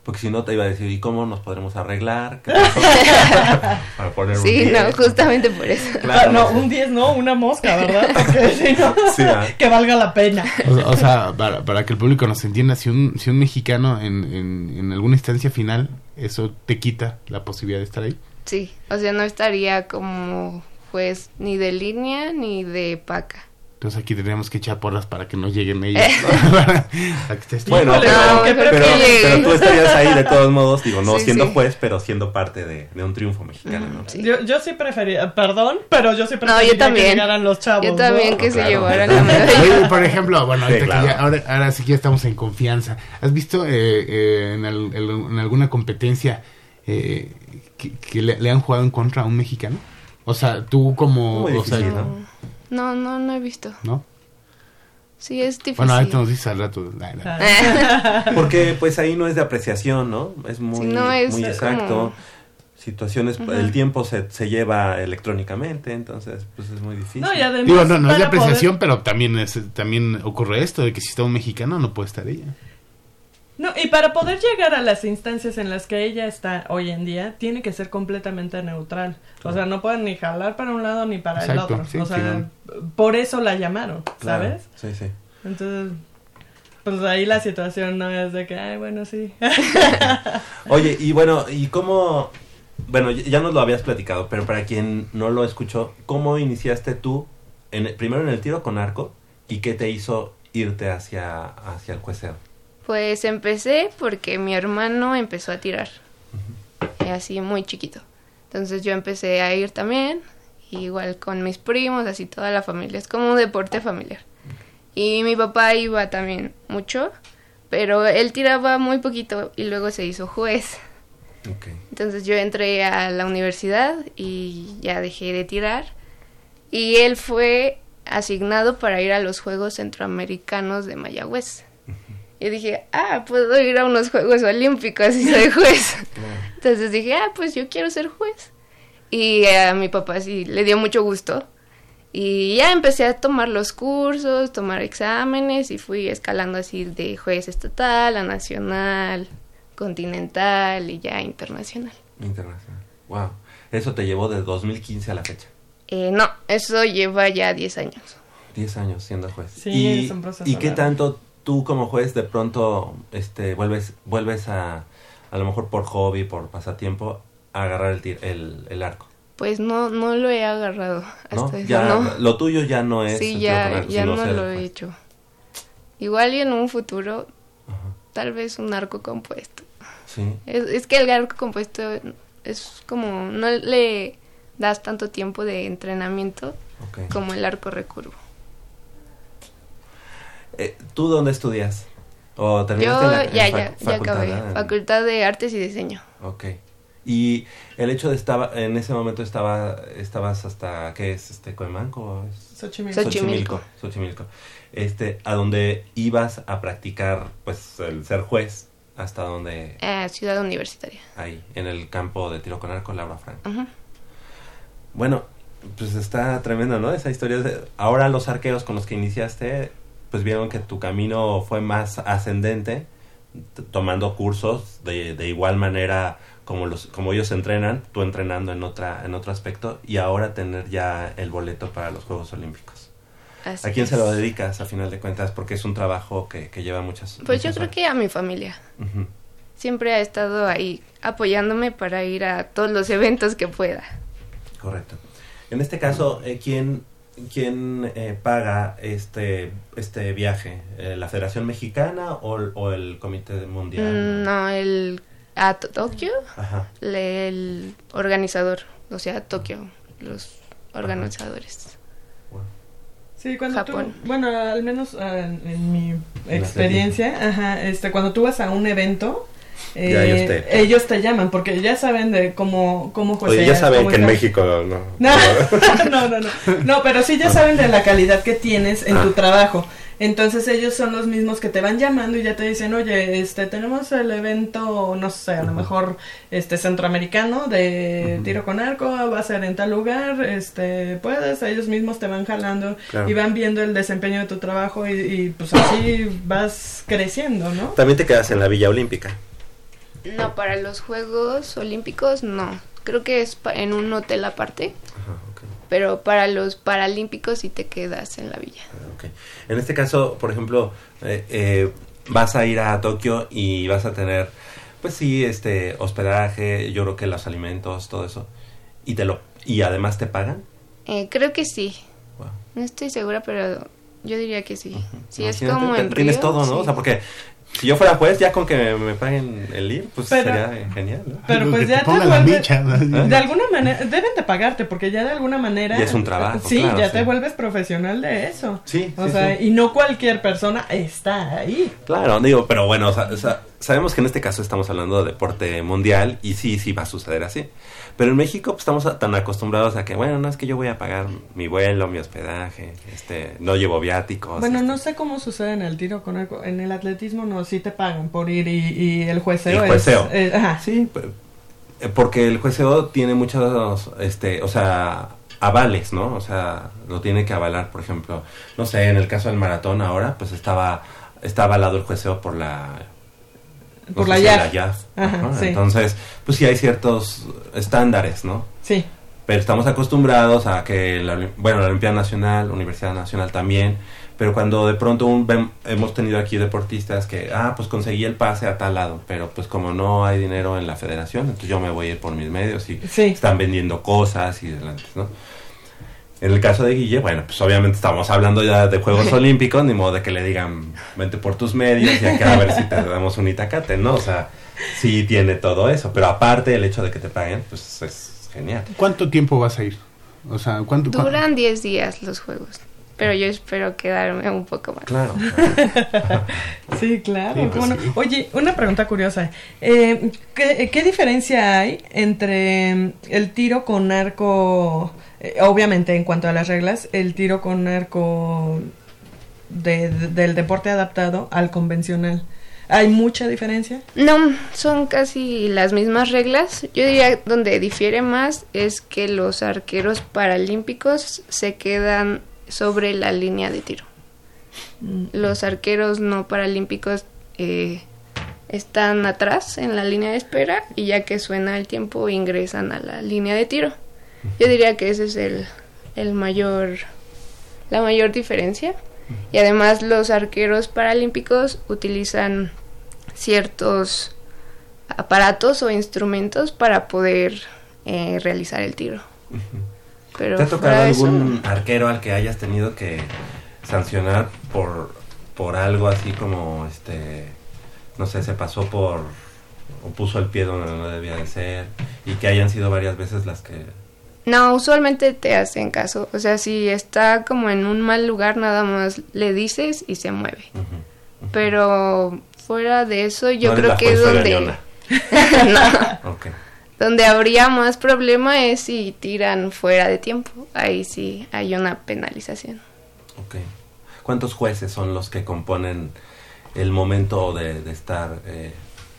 Porque si no te iba a decir, ¿y cómo nos podremos arreglar? Para poner un Sí, 10. no, justamente por eso. Claro, Ah, no, no. un 10 no, una mosca, ¿verdad? Porque si no, Sí, ah. que valga la pena. O, o sea, para, para que el público nos entienda, si un, si un mexicano en, en, en alguna instancia final, eso te quita la posibilidad de estar ahí. Sí, o sea, no estaría como juez ni de línea ni de paca. Entonces aquí tendríamos que echar porras para que no lleguen ellos. Que estés- Bueno, pero, no, ¿qué pero, tú estarías ahí de todos modos, digo, no Sí, siendo sí. juez, pero siendo parte de, de un triunfo mexicano, ¿no? Sí. Yo, yo sí prefería, perdón, pero yo sí No, prefería yo también. que llegaran los chavos. Yo también ¿no? que se Claro. llevaran la medalla. Oye, por ejemplo, bueno, Sí, ahorita que claro. ya- ahora, ahora sí que ya estamos en confianza. ¿Has visto eh, eh, en, al- en- en alguna competencia eh, que, que le, le han jugado en contra a un mexicano? O sea, tú como... Muy o sea, difícil, No, no, no, no he visto. ¿no? Sí, es difícil. Bueno, ahorita nos dices al rato. Porque pues ahí no es de apreciación, ¿no? Es muy, Sí, no, es muy exacto. como- Situaciones, el tiempo se, se lleva electrónicamente, entonces pues es muy difícil. No, y además. Digo, no, no es de poder- apreciación, pero también es, también ocurre esto de que si está un mexicano no puede estar ella. No, y para poder llegar a las instancias en las que ella está hoy en día, tiene que ser completamente neutral. O sea, no pueden ni jalar para un lado ni para Exacto, el otro. sí, o sea, por eso la llamaron, Claro, ¿sabes? Sí, sí. Entonces, pues ahí la situación no es de que, ay, bueno, sí. Oye, y bueno, ¿y cómo? Bueno, ya- ya nos lo habías platicado, pero para quien no lo escuchó, ¿cómo iniciaste tú, en, primero en el tiro con arco, y qué te hizo irte hacia, hacia el jueceo? Pues empecé porque mi hermano empezó a tirar, así muy chiquito. Entonces yo empecé a ir también, igual con mis primos, así toda la familia, es como un deporte familiar. Y mi papá iba también mucho, pero él tiraba muy poquito y luego se hizo juez. Entonces yo entré a la universidad y ya dejé de tirar. Y él fue asignado para ir a los Juegos Centroamericanos de Mayagüez. Y dije, ah, puedo ir a unos Juegos Olímpicos y soy juez. Entonces dije, ah, pues yo quiero ser juez. Y a mi papá sí le dio mucho gusto. Y ya empecé a tomar los cursos, tomar exámenes y fui escalando así de juez estatal a nacional, continental y ya internacional. Internacional. Wow. Eso te llevó de 2015 a la fecha. Eh, no, eso lleva ya 10 años. 10 años siendo juez. Sí, ¿Y, es un proceso ¿y qué tanto tú como juez de pronto este, vuelves, vuelves a, a lo mejor por hobby, por pasatiempo, a agarrar el, tir- el, el arco? Pues no, no lo he agarrado ¿no? hasta eso, ya, no. Lo tuyo ya no es... Sí, ya, arco, ya no ser lo he hecho. Igual y en un futuro, Ajá. tal vez un arco compuesto. Sí. Es, es que el arco compuesto es como, no le das tanto tiempo de entrenamiento como el arco recurvo. Eh, ¿Tú dónde estudias? ¿O terminaste Yo en la- en ya, ya, ya facultad, acabé. ¿verdad? Facultad de Artes y Diseño. Ok. Y el hecho de estaba en ese momento estaba estabas hasta qué es este Coemanco Xochimilco. Xochimilco. Xochimilco. Este a donde ibas a practicar pues el ser juez hasta donde Eh, ciudad Universitaria. ahí en el campo de tiro con arco Laura Frank. Ujú. Bueno, pues está tremendo, ¿no? Esa historia. de- Ahora los arqueros con los que iniciaste, pues vieron que tu camino fue más ascendente, tomando cursos de, de igual manera como los como ellos entrenan, tú entrenando en otra en otro aspecto y ahora tener ya el boleto para los Juegos Olímpicos. Así ¿A quién se lo dedicas a final de cuentas? Porque es un trabajo que, que lleva muchas. Pues yo creo horas. que a mi familia. Siempre ha estado ahí apoyándome para ir a todos los eventos que pueda. Correcto. En este caso, eh, ¿quién, quién eh, paga este este viaje? Eh, ¿La Federación Mexicana o, el- o el Comité Mundial? Mm, No, el a To- Tokio, Ajá. le- el organizador, o sea, Tokio, los organizadores. Bueno. Sí, cuando Japón. tú, bueno, al menos ah, en, en mi experiencia, ajá, este, cuando tú vas a un evento, eh, Ya ellos te- ellos te llaman porque ya saben de cómo, cómo Oye, ya saben que en. México no. No, no, no, no. No, pero sí ya saben de la calidad que tienes en tu Ah. trabajo. Entonces ellos son los mismos que te van llamando y ya te dicen, oye, este, tenemos el evento, no sé, a lo mejor, este, centroamericano de tiro con arco, va a ser en tal lugar, este, puedes, ellos mismos te van jalando Claro. y van viendo el desempeño de tu trabajo y, y, pues así vas creciendo, ¿no? También te quedas en la Villa Olímpica. No, para los Juegos Olímpicos no. Creo que es en un hotel aparte, Ajá, pero para los Paralímpicos sí te quedas en la villa. ok. En este caso, por ejemplo, eh, eh, vas a ir a Tokio y vas a tener, pues sí, este hospedaje, yo creo que los alimentos, todo eso. Y te lo y además te pagan. Eh, creo que sí. Wow. No estoy segura, pero yo diría que sí. Sí, es como en Tienes Río, todo, ¿no? sí. O sea, porque si yo fuera juez, ya con que me, me paguen el ir, pues Pero- sería genial, ¿no? Pero pues ya te te vuelve- micha. ¿no? De alguna manera, deben de pagarte, porque ya de alguna manera... Ya es un trabajo, Sí, claro, ya sí. te vuelves profesional de eso. Sí, O sí, sea, sí. y no cualquier persona está ahí. Claro, digo, pero bueno, o sea, o sea, sabemos que en este caso estamos hablando de deporte mundial y sí, sí va a suceder así. Pero en México pues, estamos tan acostumbrados a que, bueno, no es que yo voy a pagar mi vuelo, mi hospedaje, este, no llevo viáticos. Bueno, este. no sé cómo sucede en el tiro con arco. En el atletismo no, sí te pagan por ir y, y el jueceo El jueceo. es... eh, ajá. Sí, eh, porque el jueceo tiene muchos, este, o sea, avales, ¿no? O sea, lo tiene que avalar, por ejemplo, no sé, en el caso del maratón ahora, pues estaba, está avalado el jueceo por la... Por la Ajá, ajá. sí. Entonces, pues sí hay ciertos estándares, ¿no? Sí. Pero estamos acostumbrados a que, la, bueno, la Olimpiada Nacional, Universidad Nacional también, pero cuando de pronto un, hemos tenido aquí deportistas que, ah, pues conseguí el pase a tal lado, pero pues como no hay dinero en la federación, entonces yo me voy a ir por mis medios y Sí. están vendiendo cosas y demás, ¿no? En el caso de Guille, bueno, pues obviamente estamos hablando ya de Juegos Olímpicos, ni modo de que le digan, vente por tus medios y acá a ver si te damos un itacate, ¿no? O sea, sí tiene todo eso, pero aparte el hecho de que te paguen, pues es genial. ¿Cuánto tiempo vas a ir? O sea, ¿cuánto? Duran 10 días los juegos, pero yo espero quedarme un poco más. Claro. Sí, claro. Sí, pues sí. Oye, una pregunta curiosa. Eh, ¿qué, qué diferencia hay entre el tiro con arco, eh, obviamente en cuanto a las reglas, el tiro con arco de- de- del deporte adaptado al convencional? ¿Hay mucha diferencia? No, son casi las mismas reglas. Yo diría donde difiere más es que los arqueros paralímpicos se quedan sobre la línea de tiro. Los arqueros no paralímpicos eh, están atrás en la línea de espera y ya que suena el tiempo ingresan a la línea de tiro. Yo diría que ese es el, el mayor, la mayor diferencia. Y además los arqueros paralímpicos utilizan ciertos aparatos o instrumentos para poder eh, realizar el tiro. Pero ¿Te ha tocado eso, algún arquero al que hayas tenido que sancionar por, por algo así como, este, no sé, se pasó por, o puso el pie donde no debía de ser, y que hayan sido varias veces las que... No, usualmente te hacen caso. O sea, si está como en un mal lugar, nada más le dices y se mueve. Pero fuera de eso, yo No creo que es donde... No, Ok. donde habría más problema es si tiran fuera de tiempo. Ahí sí hay una penalización. Ok. ¿Cuántos jueces son los que componen el momento de, de estar... eh,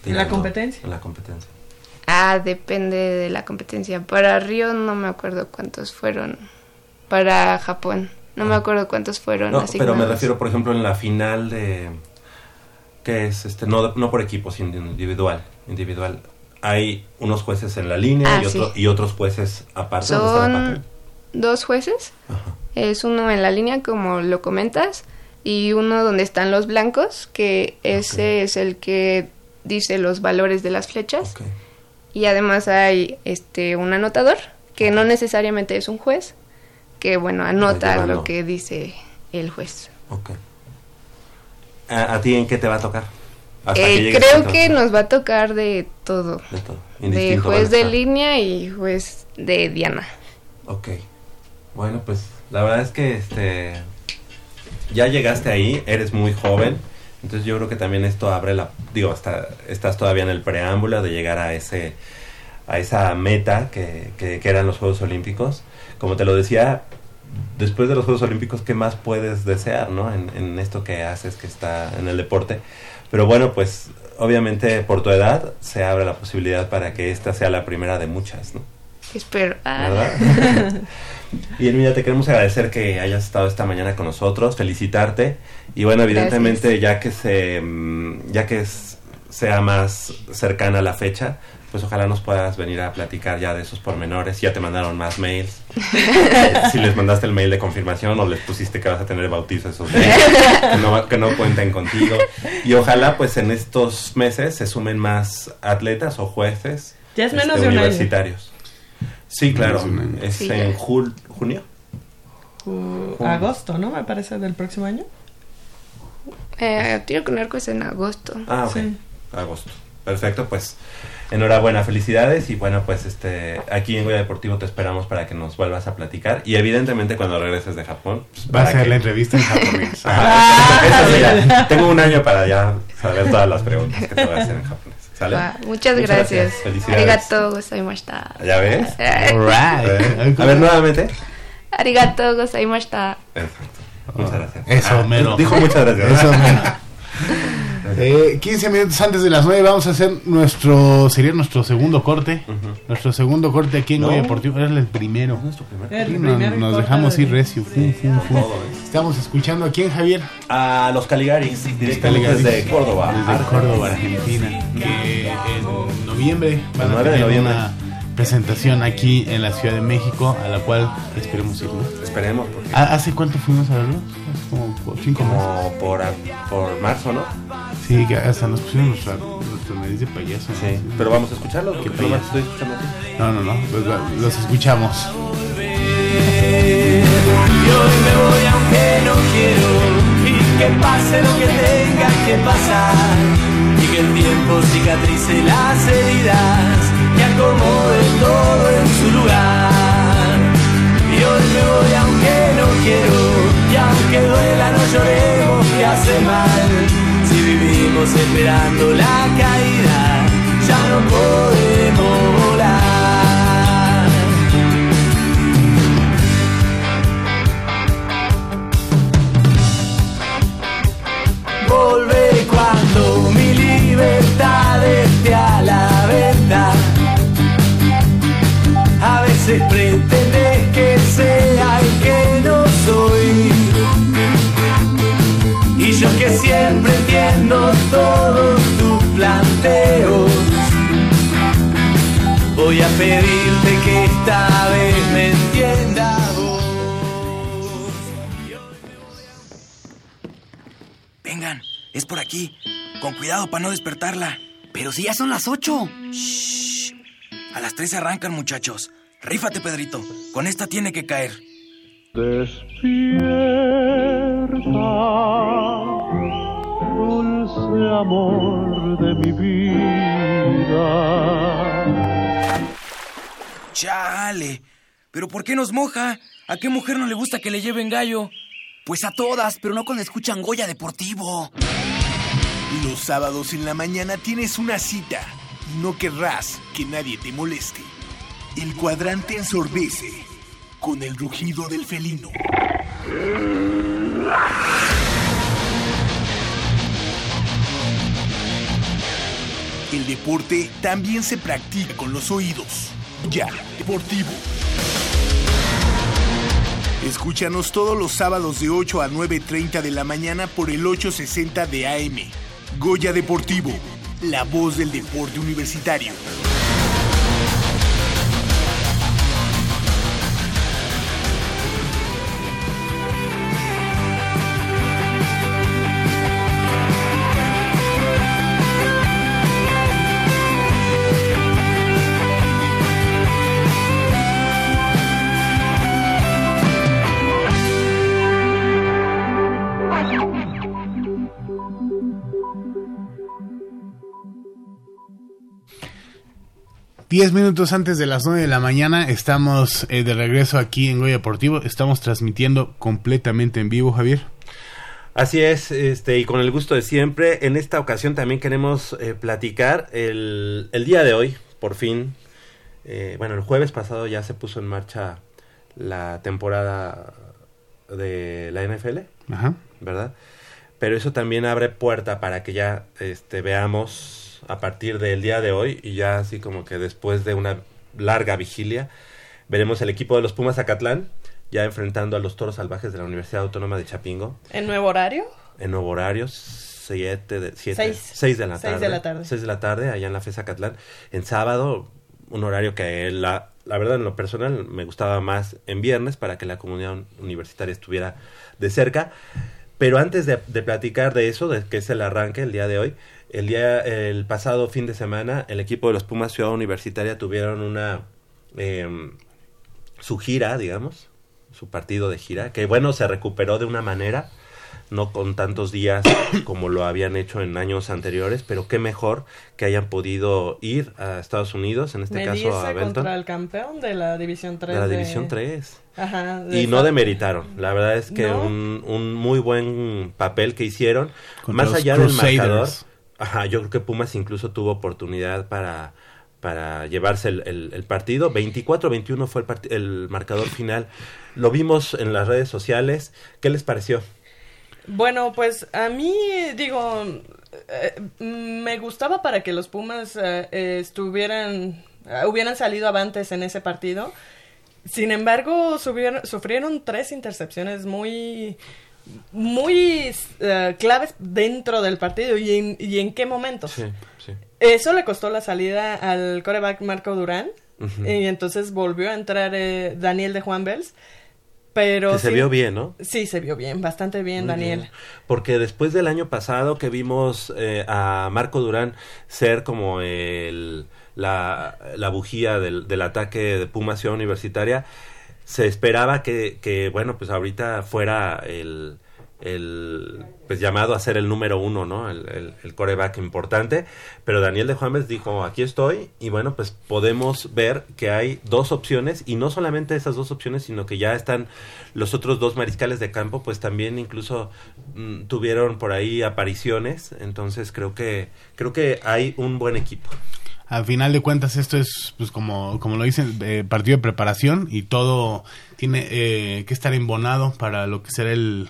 ¿En la tirando? competencia? En la competencia. Ah, depende de la competencia. Para Río no me acuerdo cuántos fueron. Para Japón no me acuerdo cuántos fueron No, asignados. pero me refiero, por ejemplo, en la final de... que es? este No, no por equipos, sino individual. Individual. Hay unos jueces en la línea Ah, y, otro- sí. y otros jueces aparte. ¿Dónde está el Son dos jueces. Ajá. Es uno en la línea, como lo comentas, y uno donde están los blancos, que ese es el que dice los valores de las flechas. Y además hay este un anotador, que no necesariamente es un juez, que bueno, anota lo que dice el juez. ok. ¿A, a ti en qué te va a tocar? Eh, creo que nos va a tocar de todo. De todo. De juez de línea y juez de Diana. Ok. Bueno, pues la verdad es que este ya llegaste ahí, eres muy joven, entonces yo creo que también esto abre la digo, hasta estás todavía en el preámbulo de llegar a ese a esa meta que, que, que eran los Juegos Olímpicos. Como te lo decía, después de los Juegos Olímpicos, ¿qué más puedes desear, no? En, en esto que haces, que está en el deporte. Pero bueno, pues obviamente por tu edad se abre la posibilidad para que esta sea la primera de muchas, ¿no? Espero. Ah, ¿verdad? y Elmira, te queremos agradecer que hayas estado esta mañana con nosotros, felicitarte y bueno, evidentemente ya que se mm, ya que es- sea más cercana la fecha, pues ojalá nos puedas venir a platicar ya de esos pormenores. Ya te mandaron más mails. si les mandaste el mail de confirmación o les pusiste que vas a tener bautizo esos días, que no, que no cuenten contigo. Y ojalá pues en estos meses se sumen más atletas o jueces Ya es menos este, de un año. Sí, claro. Es Sí, en jul- junio. Ju- agosto, ¿no? Me parece del próximo año. eh, tiro con arco es en agosto. Ah, ok. Sí. Agosto. Perfecto, pues enhorabuena, felicidades y bueno, pues este aquí en Goya Deportivo te esperamos para que nos vuelvas a platicar y evidentemente cuando regreses de Japón pues, Va a para ser que- la entrevista en japonés. Ajá, eso- eso sí, ya. Tengo un año para ya saber todas las preguntas que te voy a hacer en japonés. ¿Sale? Va, muchas, gracias. Felicidades. Arigato gozaimashita. ¿Ya ves? Eh, A ver, nuevamente. Arigato gozaimashita. Perfecto. Muchas gracias. Eso, Ah, mero. Dijo muchas gracias. Eso, mero. Eh, 15 minutos antes de las 9 vamos a hacer nuestro, sería nuestro segundo corte. Nuestro segundo corte aquí en No. Deportivo. Era el primero. ¿Es nuestro primer? El Sí, primer nos, dejamos de- ir recio. Fum, ¿eh? Estamos escuchando aquí en Javier. A los Caligaris, directamente Caligaris. desde Córdoba. Desde Córdoba, Argentina. Que en noviembre van a 9 de tener noviembre. una presentación aquí en la Ciudad de México, a la cual esperemos ir. ¿no? Esperemos, porque ¿Ha- ¿Hace cuánto fuimos a verlos? Como por cinco meses. como por, a- por marzo, ¿no? Sí, que hasta nos pusieron nuestra, nuestra nariz de payaso. ¿no? Sí. Pero vamos a escucharlo, Qué estoy escuchando. No, no, no. Los, los escuchamos. Y hoy me voy aunque no quiero. Y que pase lo que tenga que pasar. Y que el tiempo cicatrice las heridas. Y acomode todo en si ya son las ocho. Shh. A las tres arrancan, muchachos. Rífate, Pedrito. Con esta tiene que caer. Despierta, dulce amor de mi vida. Chale. ¿Pero por qué nos moja? ¿A qué mujer no le gusta que le lleven gallo? Pues a todas, pero no cuando escuchan Goya Deportivo. Los sábados en la mañana tienes una cita y no querrás que nadie te moleste. El cuadrante ensordece con el rugido del felino. El deporte también se practica con los oídos. Ya, Deportivo. Escúchanos todos los sábados de 8 a 9.30 de la mañana por el 860 de AM. Goya Deportivo, la voz del deporte universitario. Diez minutos antes de las nueve de la mañana estamos eh, de regreso aquí en Goya Deportivo. Estamos transmitiendo completamente en vivo, Javier. Así es, este, y con el gusto de siempre. En esta ocasión también queremos eh, platicar el, el día de hoy, por fin. eh, bueno, el jueves pasado ya se puso en marcha la temporada de la NFL, Ajá. ¿verdad? Pero eso también abre puerta para que ya este, veamos a partir del día de hoy y ya así como que después de una larga vigilia, veremos el equipo de los Pumas Acatlán ya enfrentando a los Toros Salvajes de la Universidad Autónoma de Chapingo ¿En nuevo horario? en nuevo horario, siete de, siete, Seis. seis de la Seis tarde. de la tarde. Seis de la tarde, allá en la FESA Catlán. En sábado, un horario que la, la verdad en lo personal me gustaba más en viernes para que la comunidad universitaria estuviera de cerca. Pero antes de, de platicar de eso, de que es el arranque el día de hoy, el día, el pasado fin de semana, el equipo de los Pumas Ciudad Universitaria tuvieron una em, su gira, digamos, su partido de gira, que bueno, se recuperó de una manera, no con tantos días como lo habían hecho en años anteriores, pero qué mejor que hayan podido ir a Estados Unidos, en este Medirse caso a Benton, contra el campeón de la División 3. de la División 3. Ajá. de Y no demeritaron, la verdad es que ¿No? un, un muy buen papel que hicieron, Contra más los allá del marcador. Ajá, yo creo que Pumas incluso tuvo oportunidad para, para llevarse el, el- partido. 24-21 fue el, el marcador final. Lo vimos en las redes sociales. ¿Qué les pareció? Bueno, pues a mí, digo, eh, me gustaba para que los Pumas eh, estuvieran, eh, hubieran salido avantes en ese partido. Sin embargo, sufrieron tres intercepciones muy, muy eh, claves dentro del partido. ¿Y en, y en qué momentos? Sí, sí. Eso le costó la salida al coreback Marco Durán. Y entonces volvió a entrar eh, Daniel de Juan Bels. Pero Que se vio bien, ¿no? Sí, se vio bien, bastante bien, Muy Daniel. bien. Porque después del año pasado que vimos eh, a Marco Durán ser como el, la, la bujía del, del ataque de Puma Ciudad Universitaria, se esperaba que, que bueno, pues ahorita fuera el, el pues llamado a ser el número uno, ¿no? El, el, coreback importante. Pero Daniel de Juárez dijo, aquí estoy. Y bueno, pues podemos ver que hay dos opciones. Y no solamente esas dos opciones, sino que ya están los otros dos mariscales de campo, pues también incluso mm, tuvieron por ahí apariciones. Entonces creo que, creo que hay un buen equipo. Al final de cuentas esto es, pues como, como lo dicen, eh, partido de preparación y todo tiene eh, que estar embonado para lo que será el,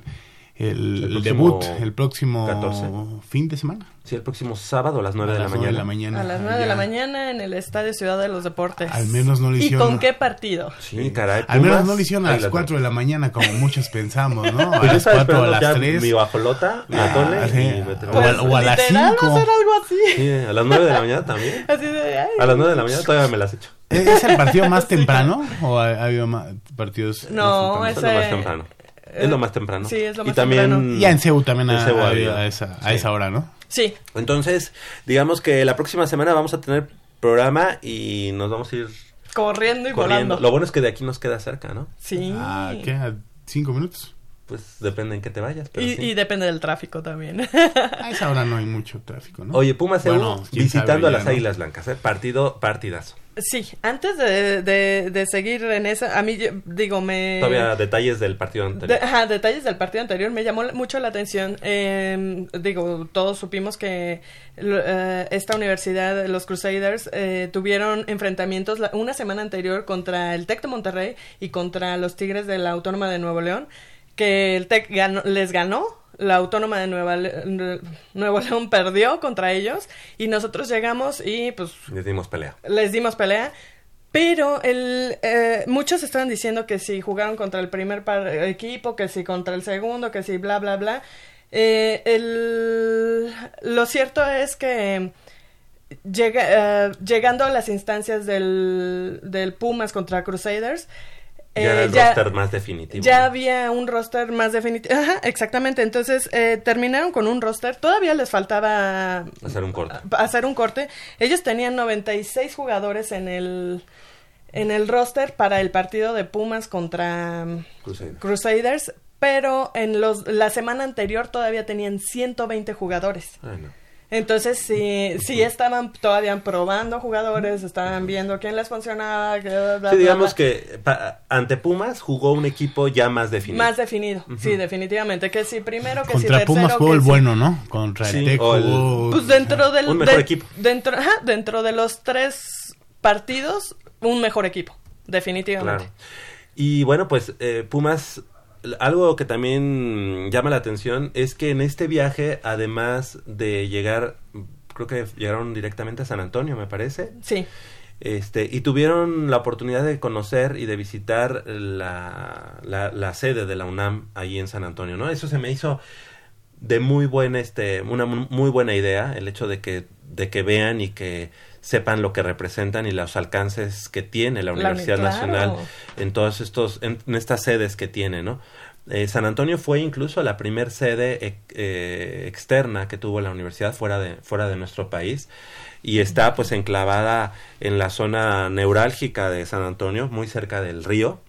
el, El debut el próximo 14. fin de semana. Sí, el próximo sábado a las 9 A de la las nueve mañana. de la mañana. A las 9 de Ya. la mañana en el Estadio Ciudad de los Deportes. Al menos no lo ¿Y hicieron. con qué partido? Sí, caray. Al menos no lo hicieron a las Águilas 4 de la mañana como muchos pensamos, ¿no? A Pues las estaba 4 o a las ya 3. mi bajolota, mi atole Ah, sí. y me O a- o a las literal va a 5. ser algo así. Sí, a las 9 de la mañana también. Así de, ay. A las 9 de la mañana todavía me las echo. ¿Es es el partido más temprano o ha, ha habido más partidos? No, más Es Ese- más temprano. Eh, Es lo más temprano. sí, es lo y más también, temprano. Y en CEU también En ha, CEU ha habido habido. a esa, a esa hora, ¿no? Sí, Entonces, digamos que la próxima semana vamos a tener programa y nos vamos a ir corriendo y corriendo. volando. Lo bueno es que de aquí nos queda cerca, ¿no? Sí. Ah, ¿Qué? ¿A ¿Cinco minutos? Pues depende en qué te vayas. Pero Y, sí. y depende del tráfico también. A esa hora no hay mucho tráfico, ¿no? Oye, Pumas CEU Bueno, visitando sabe a ya, las ¿no? Águilas Blancas, ¿eh? Partido partidazo. Sí, antes de, de, de seguir en esa, a mí, digo, me... Todavía detalles del partido De- anterior. ajá, detalles del partido anterior me llamó mucho la atención. Eh, digo, todos supimos que eh, esta universidad, los Crusaders, eh, tuvieron enfrentamientos la- una semana anterior contra el TEC de Monterrey y contra los Tigres de la Autónoma de Nuevo León, que el TEC ganó- les ganó. La Autónoma de Nueva Le- Nuevo León perdió contra ellos y nosotros llegamos y pues Les dimos pelea. les dimos pelea. Pero el, eh, muchos estaban diciendo que si jugaron contra el primer par- equipo, que si contra el segundo, que si bla, bla, bla. Eh, el, lo cierto es que llega, eh, llegando a las instancias del, del Pumas contra Crusaders, Ya era eh, el roster más definitivo. ya ¿no? había un roster más definitivo. Ajá, exactamente. Entonces eh, terminaron con un roster. Todavía les faltaba Hacer un corte. hacer un corte. Ellos tenían 96 jugadores en el en el roster para el partido de Pumas contra Crusaders. Crusaders, pero en los la semana anterior todavía tenían 120 jugadores. Ay, no. Entonces sí, sí estaban todavía probando jugadores, estaban viendo quién les funcionaba, que bla, bla, Sí, bla, digamos bla. que pa- ante Pumas jugó un equipo ya más definido. Más definido, sí, definitivamente. Que si primero, que si Contra tercero, Pumas jugó el bueno, ¿no? Contra Sí, el Tec o el- jugó- Pues dentro del... Un mejor de- equipo. Dentro, ajá, dentro de los tres partidos, un mejor equipo, definitivamente. Claro. Y bueno, pues eh, Pumas, algo que también llama la atención es que en este viaje, además de llegar, creo que llegaron directamente a San Antonio, me parece. Sí, Este, y tuvieron la oportunidad de conocer y de visitar la, la, la sede de la UNAM ahí en San Antonio, ¿no? Eso se me hizo de muy buena, este, una mu- muy buena idea, el hecho de que, de que vean y que sepan lo que representan y los alcances que tiene la La uni- Universidad claro. Nacional en todos estos, en, en estas sedes que tiene, ¿no? Eh, San Antonio fue incluso la primer sede eh, eh, externa que tuvo la universidad fuera de, fuera de nuestro país y está pues enclavada en la zona neurálgica de San Antonio, muy cerca del río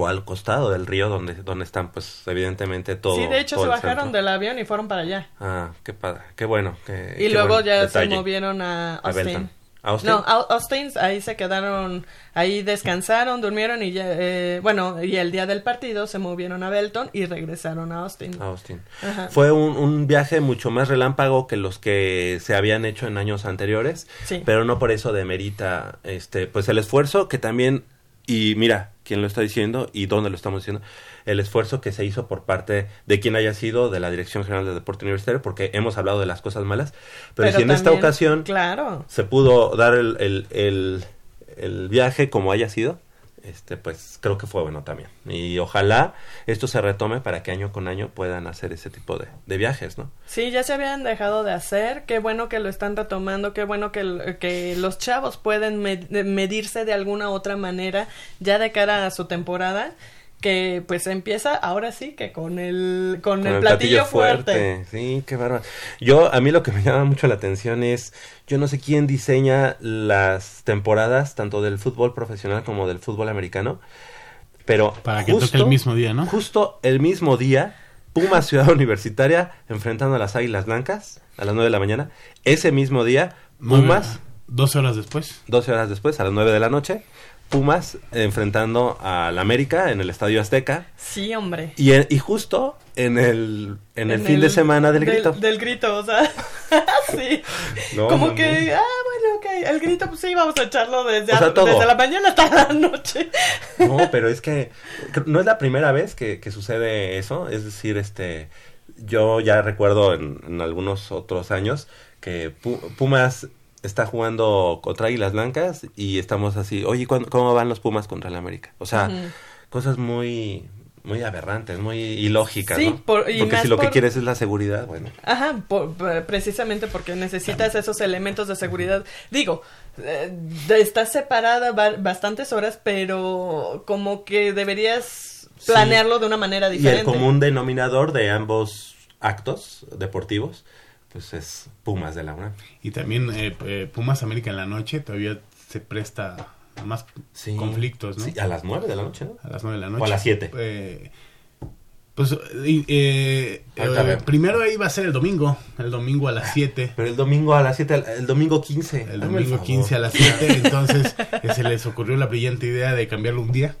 o al costado del río donde, donde están pues evidentemente todo. sí, de hecho se bajaron del avión y fueron para allá. Ah, qué padre, qué bueno. qué- Y qué luego buen ya detalle. se movieron a Austin. Belton. ¿A Austin? No, Austin, ahí se quedaron, ahí descansaron, durmieron y ya, eh, bueno, y el día del partido se movieron a Belton y regresaron a Austin. A Austin. Ajá. Fue un, un viaje mucho más relámpago que los que se habían hecho en años anteriores, Sí. pero no por eso demerita este pues el esfuerzo que también y mira quién lo está diciendo y dónde lo estamos diciendo el esfuerzo que se hizo por parte de quien haya sido de la Dirección General de Deporte Universitario porque hemos hablado de las cosas malas pero, si en esta ocasión Claro. se pudo dar el, el, el, el viaje como haya sido, este pues creo que fue bueno también. Y ojalá esto se retome para que año con año puedan hacer ese tipo de, de viajes, ¿no? Sí, ya se habían dejado de hacer. Qué bueno que lo están retomando. Qué bueno que, que los chavos pueden me- de- medirse de alguna otra manera ya de cara a su temporada. Que pues empieza ahora sí que con el, con el, platillo, fuerte. Sí, qué bárbaro. Yo, a mí lo que me llama mucho la atención es, yo no sé quién diseña las temporadas, tanto del fútbol profesional como del fútbol americano. Pero Para que toque el mismo día, ¿no? Justo el mismo día, Pumas Ciudad Universitaria enfrentando a las Águilas Blancas a las 9 de la mañana. Ese mismo día, Pumas, 12 horas después. 12 horas después, a las 9 de la noche, Pumas enfrentando al América en el Estadio Azteca. Sí, hombre. Y, en- y justo en el, en el En fin de semana del grito. Del grito, o sea, sí. No, Como no, que, no. ah, bueno, ok, el grito, pues sí, vamos a echarlo desde, O sea, a- todo. desde la mañana hasta la noche. No, pero es que no es la primera vez que, que sucede eso. Es decir, este, yo ya recuerdo en, en algunos otros años que Pu- Pumas está jugando contra Águilas Blancas y estamos así, oye, ¿cuándo- ¿cómo van los Pumas contra el América? O sea, cosas muy muy aberrantes, muy ilógicas, Sí, ¿no? por- y Porque si lo que quieres es la seguridad, bueno. Ajá, por- precisamente porque necesitas esos elementos de seguridad. Digo, eh, estás separada ba- bastantes horas, pero como que deberías Sí. planearlo de una manera Y el diferente. común denominador de ambos actos deportivos, pues es Pumas de la UNAM. Y también eh, eh, Pumas América en la noche todavía se presta a más Sí. conflictos, ¿no? Sí, a las 9 de la noche, ¿no? A las 9 de la noche. O a las 7. Eh, pues eh, eh, primero ahí va a ser el domingo, el domingo a las 7. Pero el domingo a las 7, el domingo 15. El hazme domingo favor. 15 a las 7, entonces eh, se les ocurrió la brillante idea de cambiarlo un día.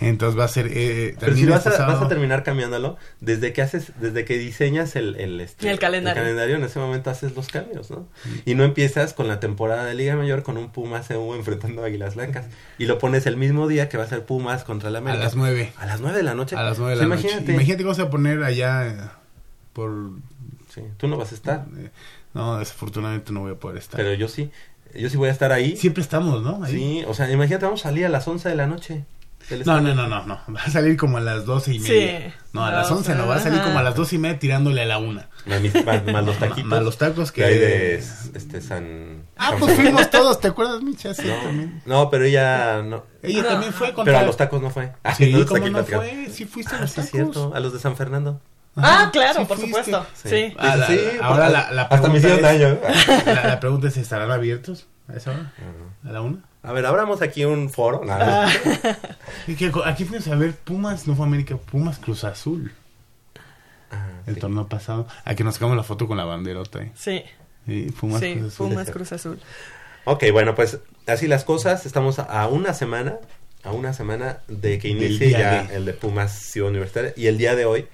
Entonces va a ser eh, Pero si vas este a, vas a terminar cambiándolo, desde que haces, desde que diseñas el, el, este, El calendario. en ese momento haces los cambios, ¿no? Y no empiezas con la temporada de Liga Mayor con un Pumas CU enfrentando a Águilas Blancas. Y lo pones el mismo día que va a ser Pumas contra el a América. las 9. A las 9 de la noche. A las 9 de O sea, la noche. imagínate. Imagínate cómo se va a poner allá eh, por Sí, tú no vas a estar, eh, no, desafortunadamente no voy a poder estar. pero yo sí. Yo sí voy a estar ahí. Siempre estamos, ¿no? Ahí. Sí, o sea, imagínate, vamos a salir a las 11 de la noche. No, no, no, no, no. Va a salir como a las doce y Sí. media. No, a las No, 11 no, va a salir como a las doce y media tirándole a la una. Más, los taquitos. Más los tacos que- hay de este, San... Ah, San pues fuimos todos, ¿te acuerdas, Micha? Sí, también. No, pero ella no. Ella también fue contra... Pero a los tacos no fue. Ah, Sí, no ¿cómo no fue? Sí fuiste a Ah, los sí, es tacos. cierto. A los de San Fernando. Ah, Ajá, claro, sí por fuiste. supuesto. Sí. Sí. Ah, la- Sí, ahora la, la hasta me pregunta hicieron daño. La, la pregunta es, ¿estarán abiertos a esa hora? ¿A la una? A ver, abramos aquí un foro. Nada. Que aquí fuimos a ver Pumas, no fue América, Pumas Cruz Azul. Ah, El sí. torneo pasado. Aquí nos sacamos la foto con la banderota. ¿eh? Sí, Sí, Pumas sí, Cruz Azul. Pumas Cruz Azul. Ok, bueno, pues así las cosas. Estamos a una semana, a una semana de que inicie ya de. el de Pumas Ciudad Universitaria. Y el día de hoy,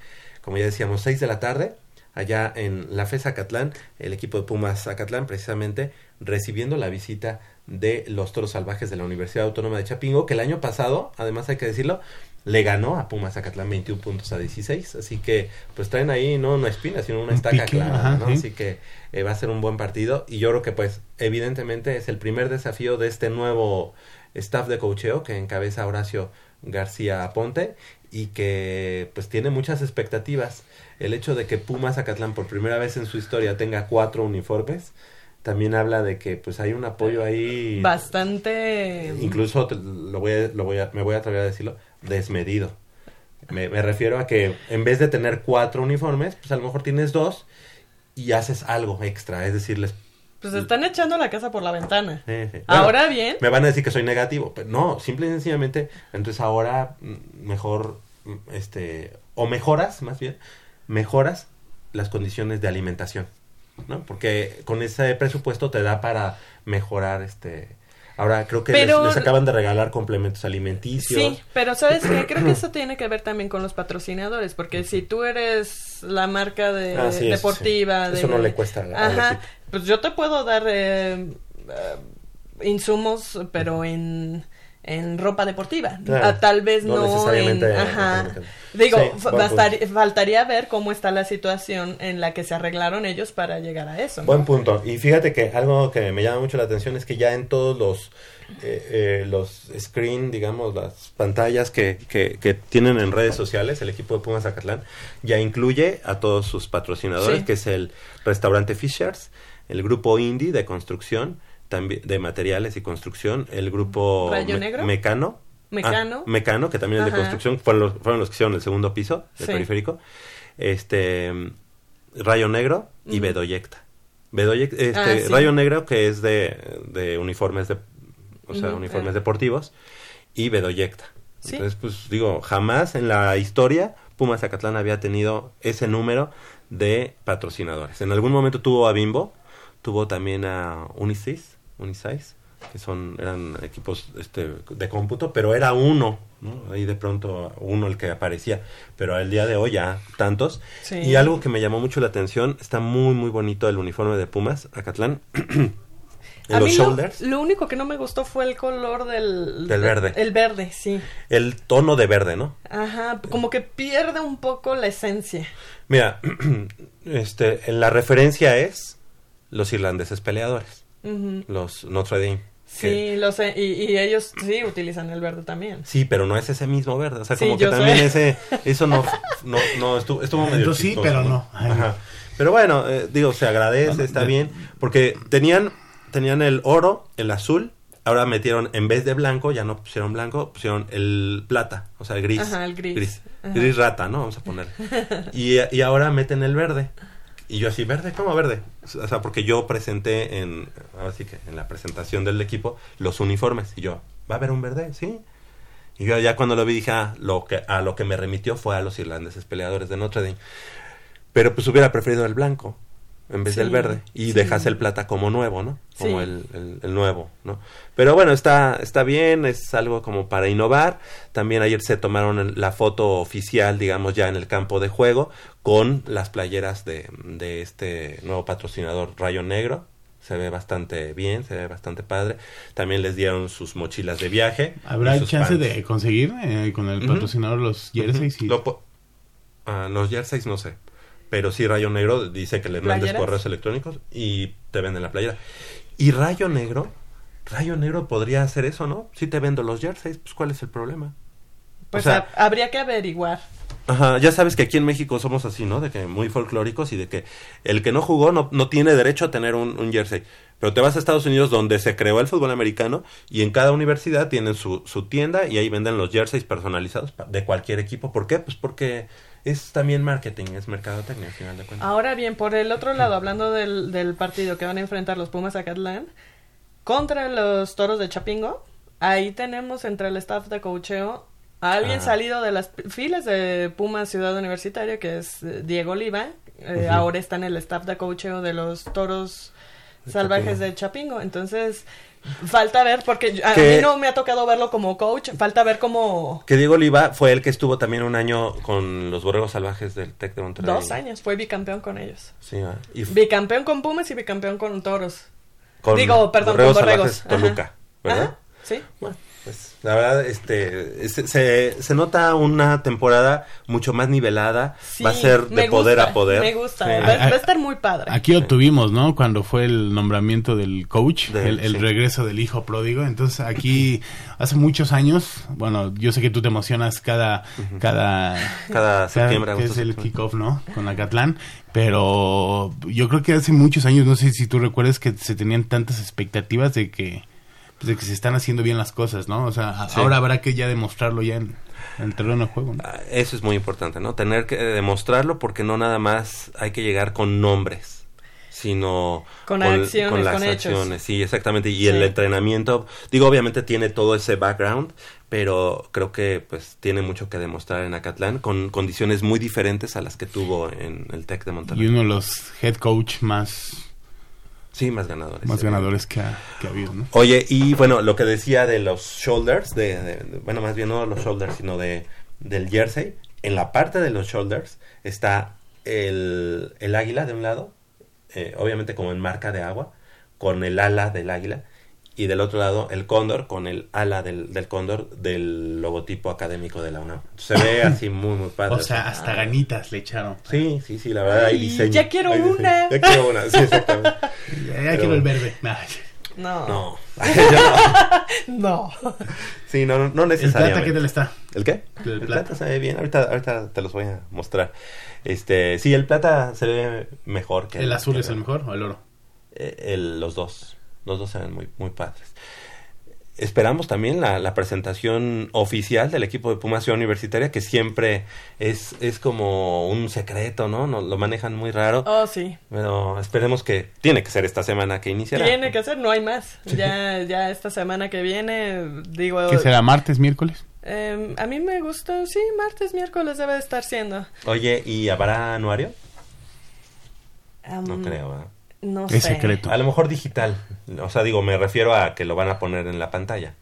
como ya decíamos, 6 de la tarde, allá en la FES Acatlán, el equipo de Pumas Acatlán, precisamente recibiendo la visita de los toros salvajes de la Universidad Autónoma de Chapingo, que el año pasado, además hay que decirlo, le ganó a Pumas Acatlán 21 puntos a 16. Así que, pues traen ahí no una espina, sino una Un estaca pique, clara, ajá, ¿no? sí. Así que eh, va a ser un buen partido. Y yo creo que, pues, evidentemente es el primer desafío de este nuevo staff de cocheo que encabeza Horacio García Ponte y que, pues, tiene muchas expectativas. El hecho de que Pumas Acatlán por primera vez en su historia tenga cuatro uniformes también habla de que, pues, hay un apoyo ahí. Bastante. Incluso lo voy a- lo voy a- me voy a atrever a decirlo, desmedido. Me, me refiero a que en vez de tener cuatro uniformes, pues a lo mejor tienes dos y haces algo extra. Es decir, les... Pues están echando la casa por la ventana. eh, eh, bueno, Ahora bien, Me van a decir que soy negativo, pero no, simple y sencillamente, entonces ahora mm, mejor, mm, este, o mejoras, más bien, mejoras las condiciones de alimentación, ¿no? Porque con ese presupuesto te da para mejorar, este, ahora creo que les- Pero- les, acaban de regalar complementos alimenticios. Sí, pero ¿sabes qué? Creo que eso tiene que ver también con los patrocinadores, porque si tú eres la marca de Ah, sí, eso deportiva... sí. de- Eso no le cuesta Ajá, pues yo te puedo dar eh, eh, insumos, pero en, en ropa deportiva. Claro. Ah, tal vez No no, necesariamente en... Ajá. Digo, Sí, bastari- faltaría ver cómo está la situación en la que se arreglaron ellos para llegar a eso. Buen punto. Y fíjate que algo que me llama mucho la atención es que ya en todos los eh, eh, los screen, digamos, las pantallas que, que, que tienen en redes sociales, el equipo de Pumas Zacatlán ya incluye a todos sus patrocinadores, Sí. que es el restaurante Fishers, el grupo Indie de construcción, también de materiales y construcción, el grupo ¿Rayo Me- Negro? Mecano. Mecano. Ah, Mecano, que también es de construcción, fueron los, fueron los que hicieron el segundo piso del Sí. periférico. Este Rayo Negro y. Bedoyecta. Bedoyec- este, Ah, sí. Rayo Negro que es de, de uniformes de o sea, uniformes deportivos y Bedoyecta, Sí. Entonces, pues digo, jamás en la historia Pumas Zacatlán había tenido ese número de patrocinadores. En algún momento tuvo a Bimbo, tuvo también a Unisys, Unisys, que son eran equipos este, de cómputo, pero era uno, ¿no? Ahí de pronto uno el que aparecía, pero al día de hoy ya tantos. Sí. Y algo que me llamó mucho la atención, está muy muy bonito el uniforme de Pumas Zacatlán. en A los mí lo, shoulders, lo único que no me gustó fue el color del... Del verde. El verde, sí. el tono de verde, ¿no? Ajá, como que pierde un poco la esencia. Mira, este, la referencia es los irlandeses peleadores, Los Notre Dame. que- Sí, lo sé. Y, y ellos sí utilizan el verde también. Sí, pero no es ese mismo verde. O sea, Sí, como que también sé. ese, eso no, no, no estuvo, estuvo medio Entonces sí, pero no. Ay, Ajá. Pero bueno, eh, digo, se agradece, Bueno, está de- bien, porque tenían, tenían el oro, el azul, ahora metieron, en vez de blanco, ya no pusieron blanco, pusieron el plata, o sea, el gris. Ajá, el gris. Ajá. Gris rata, ¿no? Vamos a poner. Y, y ahora meten el verde. Y yo así, ¿verde? ¿Cómo verde? O sea, porque yo presenté en, ahora sí que en la presentación del equipo, los uniformes. Y yo, ¿va a haber un verde? Sí. Y yo ya cuando lo vi dije, ah, lo que, a lo que me remitió fue a los irlandeses peleadores de Notre Dame. Pero pues hubiera preferido el blanco en vez Sí, del verde. Y sí. dejas el plata como nuevo, ¿no? Como Sí. el, el- el nuevo, ¿no? Pero bueno, está, está bien, es algo como para innovar. También ayer se tomaron el- la foto oficial, digamos, ya en el campo de juego, con las playeras de, de este nuevo patrocinador Rayo Negro. Se ve bastante bien, se ve bastante padre. También les dieron sus mochilas de viaje. ¿Habrá chance pants. de conseguir eh, con el patrocinador los jerseys? y- Lo ah, los jerseys no sé. Pero sí Rayo Negro dice que le mandes correos electrónicos y te venden la playera. Y Rayo Negro, Rayo Negro podría hacer eso, ¿no? Si te vendo los jerseys, pues ¿cuál es el problema? Pues O sea- ha- habría que averiguar. Ajá, ya sabes que aquí en México somos así, ¿no? De que muy folclóricos y de que el que no jugó no, no tiene derecho a tener un, un jersey. Pero te vas a Estados Unidos donde se creó el fútbol americano y en cada universidad tienen su, su tienda y ahí venden los jerseys personalizados de cualquier equipo. ¿Por qué? Pues porque es también marketing, es mercadotecnia al final de cuentas. Ahora bien, por el otro lado, hablando del, del partido que van a enfrentar los Pumas Zacatlán contra los Toros de Chapingo, ahí tenemos entre el staff de coacheo a alguien Ah. salido de las filas de Pumas Ciudad Universitaria, que es eh, Diego Oliva. Eh. Ahora está en el staff de coacheo de los Toros Salvajes de Chapingo. Entonces, falta ver, porque a Que- mí no me ha tocado verlo como coach, falta ver cómo... Que Diego Oliva fue el que estuvo también un año con los borregos salvajes del Tec de Monterrey. Dos años, fue bicampeón con ellos. Sí, y f- Bicampeón con Pumas y bicampeón con Toros. con Digo, perdón, con Borregos. Salvajes Toluca. ¿verdad? Ajá, sí. Bueno, pues la verdad, este, se, se, se nota una temporada mucho más nivelada. Sí, va a ser de poder gusta, a poder. Me gusta, Sí. va, va a estar muy padre. Aquí lo tuvimos, ¿no? Cuando fue el nombramiento del coach, De- el, el sí. regreso del hijo pródigo. Entonces aquí, hace muchos años, bueno, yo sé que tú te emocionas cada, cada, Cada septiembre, que es el kickoff, ¿no? Con Acatlán. Pero yo creo que hace muchos años, no sé si tú recuerdas que se tenían tantas expectativas de que, pues, de que se están haciendo bien las cosas, ¿no? O sea, Sí. ahora habrá que ya demostrarlo ya en, en el terreno de juego, ¿no? Ah, Eso es muy importante, ¿no? Tener que demostrarlo porque no nada más hay que llegar con nombres, sino Con acciones, las con hechos. acciones. Sí, exactamente. Y Sí. el entrenamiento, digo, obviamente tiene todo ese background, pero creo que pues tiene mucho que demostrar en Acatlán con condiciones muy diferentes a las que tuvo en el Tec de Monterrey. Y uno de los head coach más, Sí, más ganadores. más ganadores que ha, que ha habido, ¿no? Oye, y bueno, lo que decía de los shoulders, de, de- de- bueno, más bien no los shoulders, sino de del jersey, en la parte de los shoulders está el, el águila de un lado, eh, obviamente como en marca de agua, con el ala del águila, y del otro lado el cóndor con el ala del, del cóndor del logotipo académico de la UNAM. Se ve así muy, muy padre. O sea, hasta ganitas le echaron. Sí, sí, sí, la verdad hay Ay, diseño. ya quiero Hay diseño. una. Ya quiero una, sí, exactamente. Ya, ya Pero quiero el verde. Ay, No. No, no. No. Sí, no, no, no El necesariamente. plata, ¿qué tal está? ¿El qué? El El, plata. plata. se ve bien. Ahorita, ahorita te los voy a mostrar. Este, sí, el plata se ve mejor que ¿El azul que es el mejor o el oro? eh, el- los dos. Los dos se ven muy, muy padres. Esperamos también la, la presentación oficial del equipo de Pumas Ciudad Universitaria, que siempre es, es como un secreto, ¿no? No- Lo manejan muy raro. Oh, sí. Pero esperemos que tiene que ser esta semana que iniciará. Tiene que ser, no hay más. Ya, ya esta semana que viene, digo... ¿Qué será? ¿Martes, miércoles? Em, a mí me gusta, sí, martes, miércoles debe de estar siendo. Oye, ¿y habrá anuario? No creo, ¿verdad? No Es sé. secreto. A lo mejor digital. O sea, digo, me refiero a que lo van a poner en la pantalla.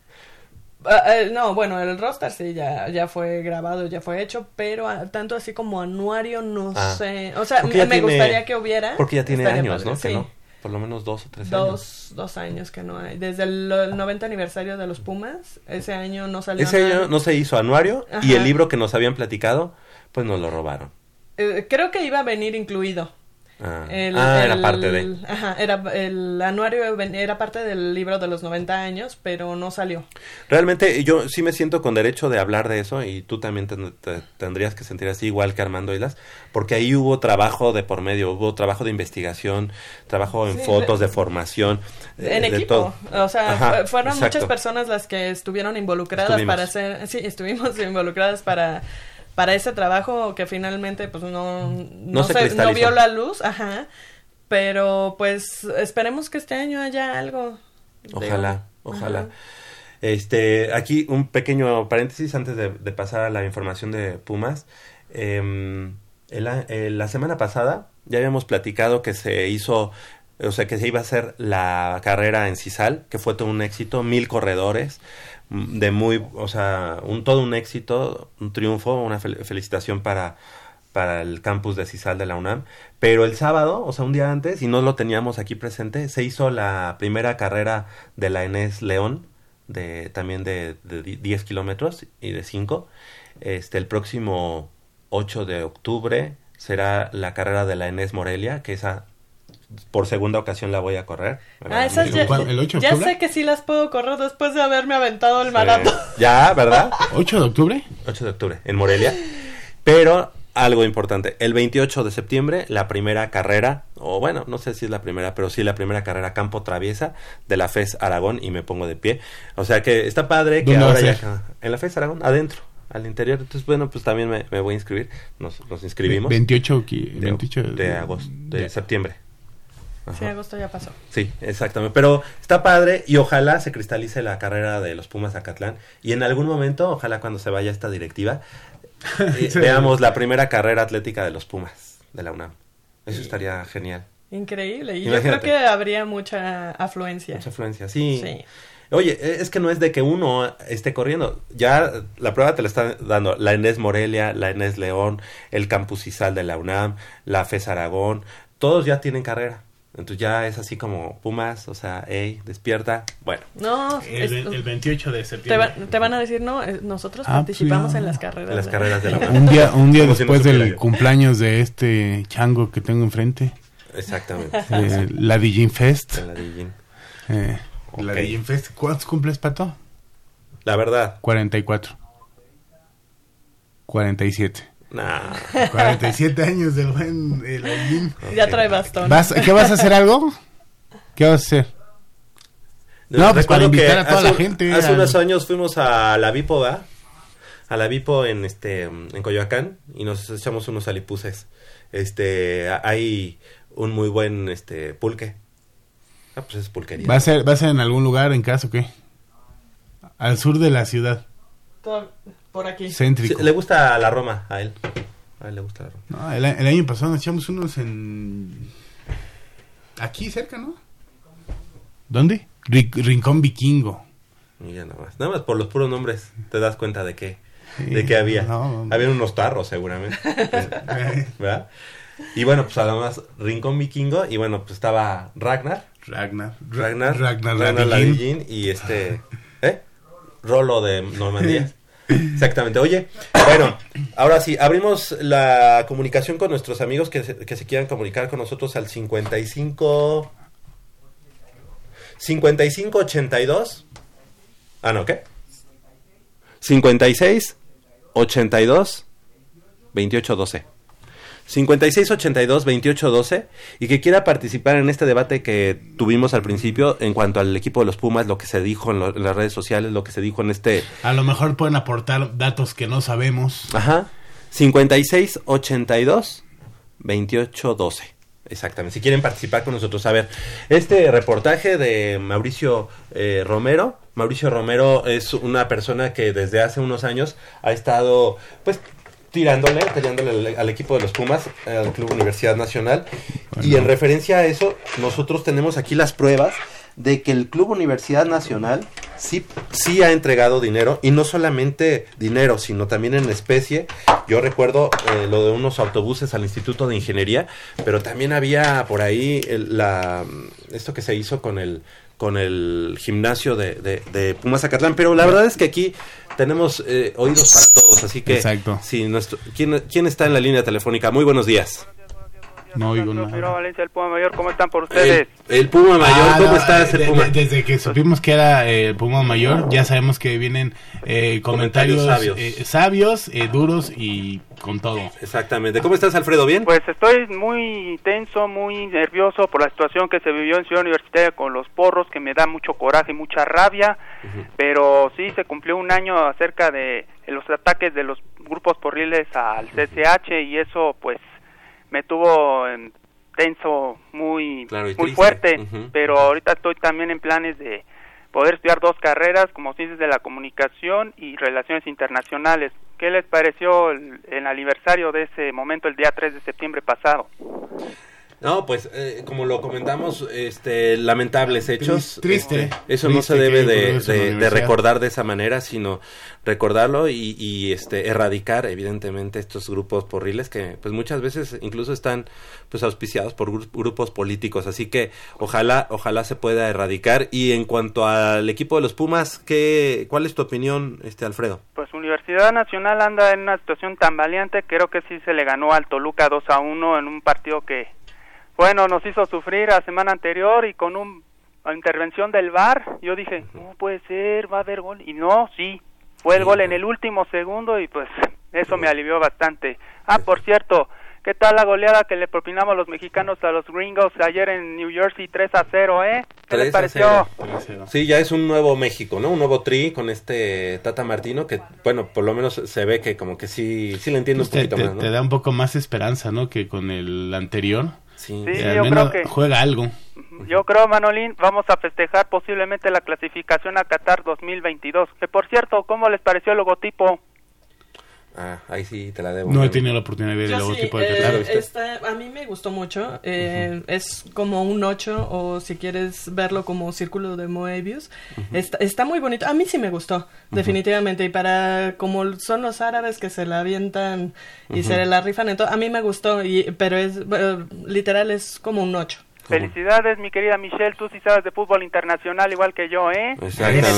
Ah, eh, no, bueno, el roster sí ya, ya fue grabado, ya fue hecho, pero ah, tanto así como anuario no Ah. sé. O sea, me tiene- gustaría que hubiera. Porque ya tiene años, padre, ¿no? Sí. Que no. Por lo menos dos o tres años. Dos, dos años que no hay. Desde el, el 90 aniversario de los Pumas, ese año no salió Ese nada. año no se hizo anuario y Ajá. el libro que nos habían platicado, pues nos lo robaron. Eh, creo que iba a venir incluido. Ah, El- Ah, era parte de. Ajá, era, el anuario era parte del libro de los 90 años, pero no salió. Realmente yo sí me siento con derecho de hablar de eso y tú también te- tendrías que sentir así igual que Armando Islas, porque ahí hubo trabajo de por medio, hubo trabajo de investigación, trabajo en Sí, fotos, de- de, formación, En de equipo. todo. O sea, Ajá, fueron exacto. muchas personas las que estuvieron involucradas Estuvimos. para hacer. Sí, estuvimos involucradas para para ese trabajo que finalmente pues no no, se se- no cristalizó. vio la luz, ajá. Pero pues esperemos que este año haya algo. Ojalá, ojalá. ajá. Este, aquí un pequeño paréntesis antes de, de pasar a la información de Pumas. Em, eh, la semana pasada ya habíamos platicado que se hizo, o sea, que se iba a hacer la carrera en Cisal, que fue todo un éxito, mil corredores, de muy, o sea, un todo un éxito, un triunfo, una fel- felicitación para para el campus de Cisal de la UNAM, pero el sábado, o sea, un día antes, y no lo teníamos aquí presente, se hizo la primera carrera de la Enes León, de, también de, de di- 10 kilómetros y de 5. Este, el próximo 8 de octubre será la carrera de la Enes Morelia, que esa por segunda ocasión la voy a correr. Ah, esas ya. ¿El 8 de ya sé que sí las puedo correr después de haberme aventado el Sí. maratón. Ya, ¿verdad? ¿8 de octubre? 8 de octubre, en Morelia. Pero algo importante, el 28 de septiembre, la primera carrera, o bueno, no sé si es la primera, pero sí la primera carrera campo traviesa de la FES Aragón y me pongo de pie. O sea que está padre que ¿Dónde va ahora ya... En la FES Aragón, adentro, al interior. Entonces, bueno, pues también me, me voy a inscribir. Nos, nos inscribimos. 28, qui- de, 28 de agosto, de de- septiembre. Sí, agosto ya pasó. Sí, exactamente. Pero está padre y ojalá se cristalice la carrera de los Pumas Acatlán. Y en algún momento, ojalá cuando se vaya esta directiva, eh, Sí. veamos la primera carrera atlética de los Pumas de la UNAM. Eso estaría genial. Increíble. Y Imagínate. yo creo que habría mucha afluencia. Mucha afluencia, sí. Sí. Oye, e- es que no es de que uno esté corriendo. Ya la prueba te la está dando la Enes Morelia, la Enes León, el Campus Izal de la UNAM, la FES Aragón. Todos ya tienen carrera. Entonces ya es así como Pumas, o sea, hey, despierta. Bueno, No, es- El, el 28 de te, septiembre. va- te van a decir, no, nosotros Ah, participamos pues, en ya. las carreras. en las de- carreras de la UNAM. Un día, un día Como si no después del cumpleaños de este chango que tengo enfrente, Exactamente. eh, la Digin Fest. En la Digin. eh, La Ok. Digin Fest. ¿Cuántos cumples, Pato? La verdad, 44. 47. Nah. 47 años del buen el Digin. Ya trae bastón. ¿Vas, ¿Qué vas a hacer algo? ¿Qué vas a hacer? No, pues para invitar a toda hace, la gente Hace a- unos años fuimos a la Vipo, ¿va? A la Vipo en este en Coyoacán y nos echamos unos alipuses. Este, hay un muy buen este pulque. Ah, pues es pulquería. ¿Va a ser, va a ser en algún lugar, en caso qué? Al sur de la ciudad, Todo Por aquí. Sí, le gusta la Roma a él. A él le gusta la Roma. No, el, el año pasado nos echamos unos en... Aquí cerca, ¿no? ¿Dónde? Ri- Rincón Vikingo. Y ya nada más. Nada más por los puros nombres te das cuenta de qué Sí, de qué había. no, no. Había unos tarros seguramente. ¿Verdad? Y bueno, pues además Rincón Vikingo y bueno, pues estaba Ragnar, Ragnar. Ragnar, Ragnar, Ragnar Ladillín. Ladillín y este, ¿eh? Rolo de Normandía. Exactamente. Oye, bueno, ahora sí, abrimos la comunicación con nuestros amigos que se, que se quieran comunicar con nosotros al 55 55 82 Ah, no, ¿qué? 56 82 28 12. 56 82 28 12 y que quiera participar en este debate que tuvimos al principio en cuanto al equipo de los Pumas, lo que se dijo en, lo- en las redes sociales, lo que se dijo en este A lo mejor pueden aportar datos que no sabemos. Ajá. 56 82 28 12. Exactamente, si quieren participar con nosotros. A ver, este reportaje de Mauricio eh, Romero. Mauricio Romero es una persona que desde hace unos años ha estado, pues, tirándole, peleándole al, al equipo de los Pumas, al Club Universidad Nacional. Y en referencia a eso, nosotros tenemos aquí las pruebas de que el Club Universidad Nacional sí, sí ha entregado dinero y no solamente dinero, sino también en especie. Yo recuerdo eh, lo de unos autobuses al Instituto de Ingeniería, pero también había por ahí el- la, esto que se hizo con el con el gimnasio de, de, de Pumas Zacatlán, pero la verdad es que aquí tenemos eh, oídos para todos, así que Exacto. sí, nuestro, ¿quién, ¿quién está en la línea telefónica? Muy buenos días. No oigo nada. Valencia, el Puma Mayor, ¿cómo están por ustedes? El, el Puma Mayor, Ah, ¿cómo no, estás, eh, el de- Puma? de- desde que supimos que era eh, el Puma Mayor, ya sabemos que vienen eh, comentarios, Comentarios sabios, sabios. sabios eh, duros y con todo. Exactamente. ¿Cómo estás, Alfredo? ¿Bien? Pues estoy muy tenso, muy nervioso por la situación que se vivió en Ciudad Universitaria con los porros, que me da mucho coraje y mucha rabia, pero sí se cumplió un año acerca de los ataques de los grupos porriles al CCH y eso pues me tuvo en tenso muy, Claro, muy triste. fuerte, pero ahorita estoy también en planes de poder estudiar dos carreras como ciencias de la comunicación y relaciones internacionales. ¿Qué les pareció el, el aniversario de ese momento el día 3 de septiembre pasado? No, pues eh, como lo comentamos, este, lamentables hechos. Triste. Este, eso no se debe de, recordar de esa manera, sino recordarlo y, y, este, erradicar, evidentemente, estos grupos porriles que, pues muchas veces incluso están, pues auspiciados por gru- grupos políticos. Así que ojalá, ojalá se pueda erradicar. Y en cuanto al equipo de los Pumas, ¿qué, ¿cuál es tu opinión, este, Alfredo? Pues Universidad Nacional anda en una situación tan valiente, creo que sí se le ganó al Toluca 2 a 1 en un partido que, bueno, nos hizo sufrir la semana anterior y con un, una intervención del VAR, yo dije, no puede ser, va a haber gol, y no, sí, fue el gol en el último segundo y pues eso me alivió bastante. Ah, por cierto, ¿qué tal la goleada que le propinamos los mexicanos a los gringos ayer en New Jersey 3 a 0, eh? ¿Qué 3 les pareció? 0. Sí, ya es un nuevo México, ¿no? Un nuevo tri con este Tata Martino que, bueno, por lo menos se ve que como que sí, sí le entiendo Pues un te, poquito te- más, ¿no? te da un poco más esperanza, ¿no? Que con el anterior. Sí, al yo menos creo que- juega algo. Yo creo, Manolín, vamos a festejar posiblemente la clasificación a Qatar 2022. Que por cierto, ¿cómo les pareció el logotipo? Ah, ahí sí te la debo. No he tenido la oportunidad de ver el Yo sí, logotipo de eh, está- a mí me gustó mucho. eh, Es como un 8 o si quieres verlo como círculo de Moebius. está, está muy bonito. A mí sí me gustó, definitivamente. Y para como son los árabes que se la avientan y se la rifan, entonces, a mí me gustó. Y, pero es eh, literal, es como un 8. Felicidades, mi querida Michelle. Tú sí sabes de fútbol internacional igual que yo, ¿eh? Exactamente.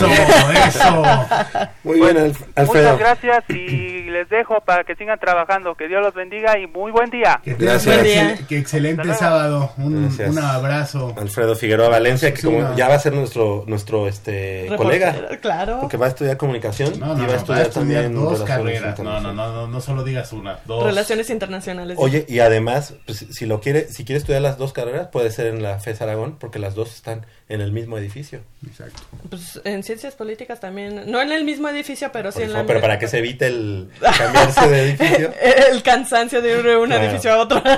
eso. Muy bien, Alf- Alfredo. Muchas gracias y les dejo para que sigan trabajando. Que Dios los bendiga y muy buen día. Que excel- que excelente sábado. Un, Gracias. un abrazo. Alfredo Figueroa Valencia, que como ya va a ser nuestro nuestro este Reportero, colega, claro. porque va a estudiar comunicación No, y va a estudiar, también dos relaciones carreras. No, no, no, no solo digas una, dos. Relaciones internacionales. Oye, y además, pues, si lo quiere, si quiere estudiar las dos carreras, puede ser en la FES Aragón, porque las dos están en el mismo edificio. Exacto. Pues en ciencias políticas también. No en el mismo edificio, pero sí Por en eso, la. pero para que se evite el cambiarse de edificio. el cansancio de ir de un Claro. edificio a otro.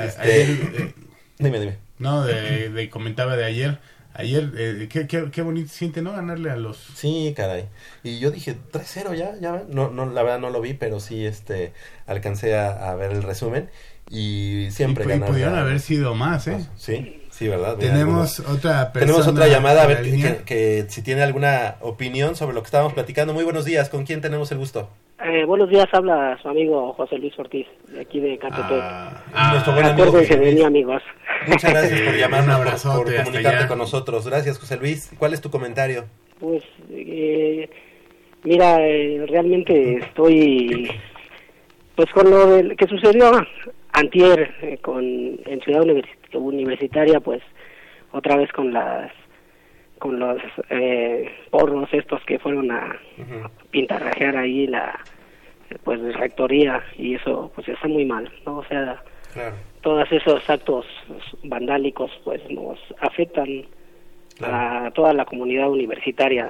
Este, eh, Dime, dime. no, de, de- comentaba de ayer. Ayer, eh, qué, qué, qué bonito siente, ¿no? Ganarle a los... Sí, caray. Y yo dije, 3-0 ya, ya ven. No, no, la verdad no lo vi, pero sí, este, alcancé a, a ver el resumen. Y siempre y, y ganan pudieron haber sido más, ¿eh? Sí, sí, ¿verdad? Mira, Tenemos algunos- otra persona. Tenemos otra llamada, a ver que, línea. que- que si tiene alguna opinión sobre lo que estábamos platicando. Muy buenos días, ¿con quién tenemos el gusto? Eh, buenos días, habla su amigo José Luis Ortiz, de aquí de Catepec. Ah, Nuestro buen amigo Acuérdense José de Luis. mí, amigos. Muchas gracias por Un llamarnos, por- por, comunicarte allá. con nosotros. Gracias, José Luis. ¿Cuál es tu comentario? Pues, eh, mira, eh, realmente estoy, pues con lo del- que sucedió antier eh, con, en Ciudad Univers- Universitaria, pues otra vez con las con los eh, porros estos que fueron a pintarrajear ahí la pues rectoría y eso pues está muy mal, ¿no? O sea, Claro. todos esos actos vandálicos pues nos afectan a toda la comunidad universitaria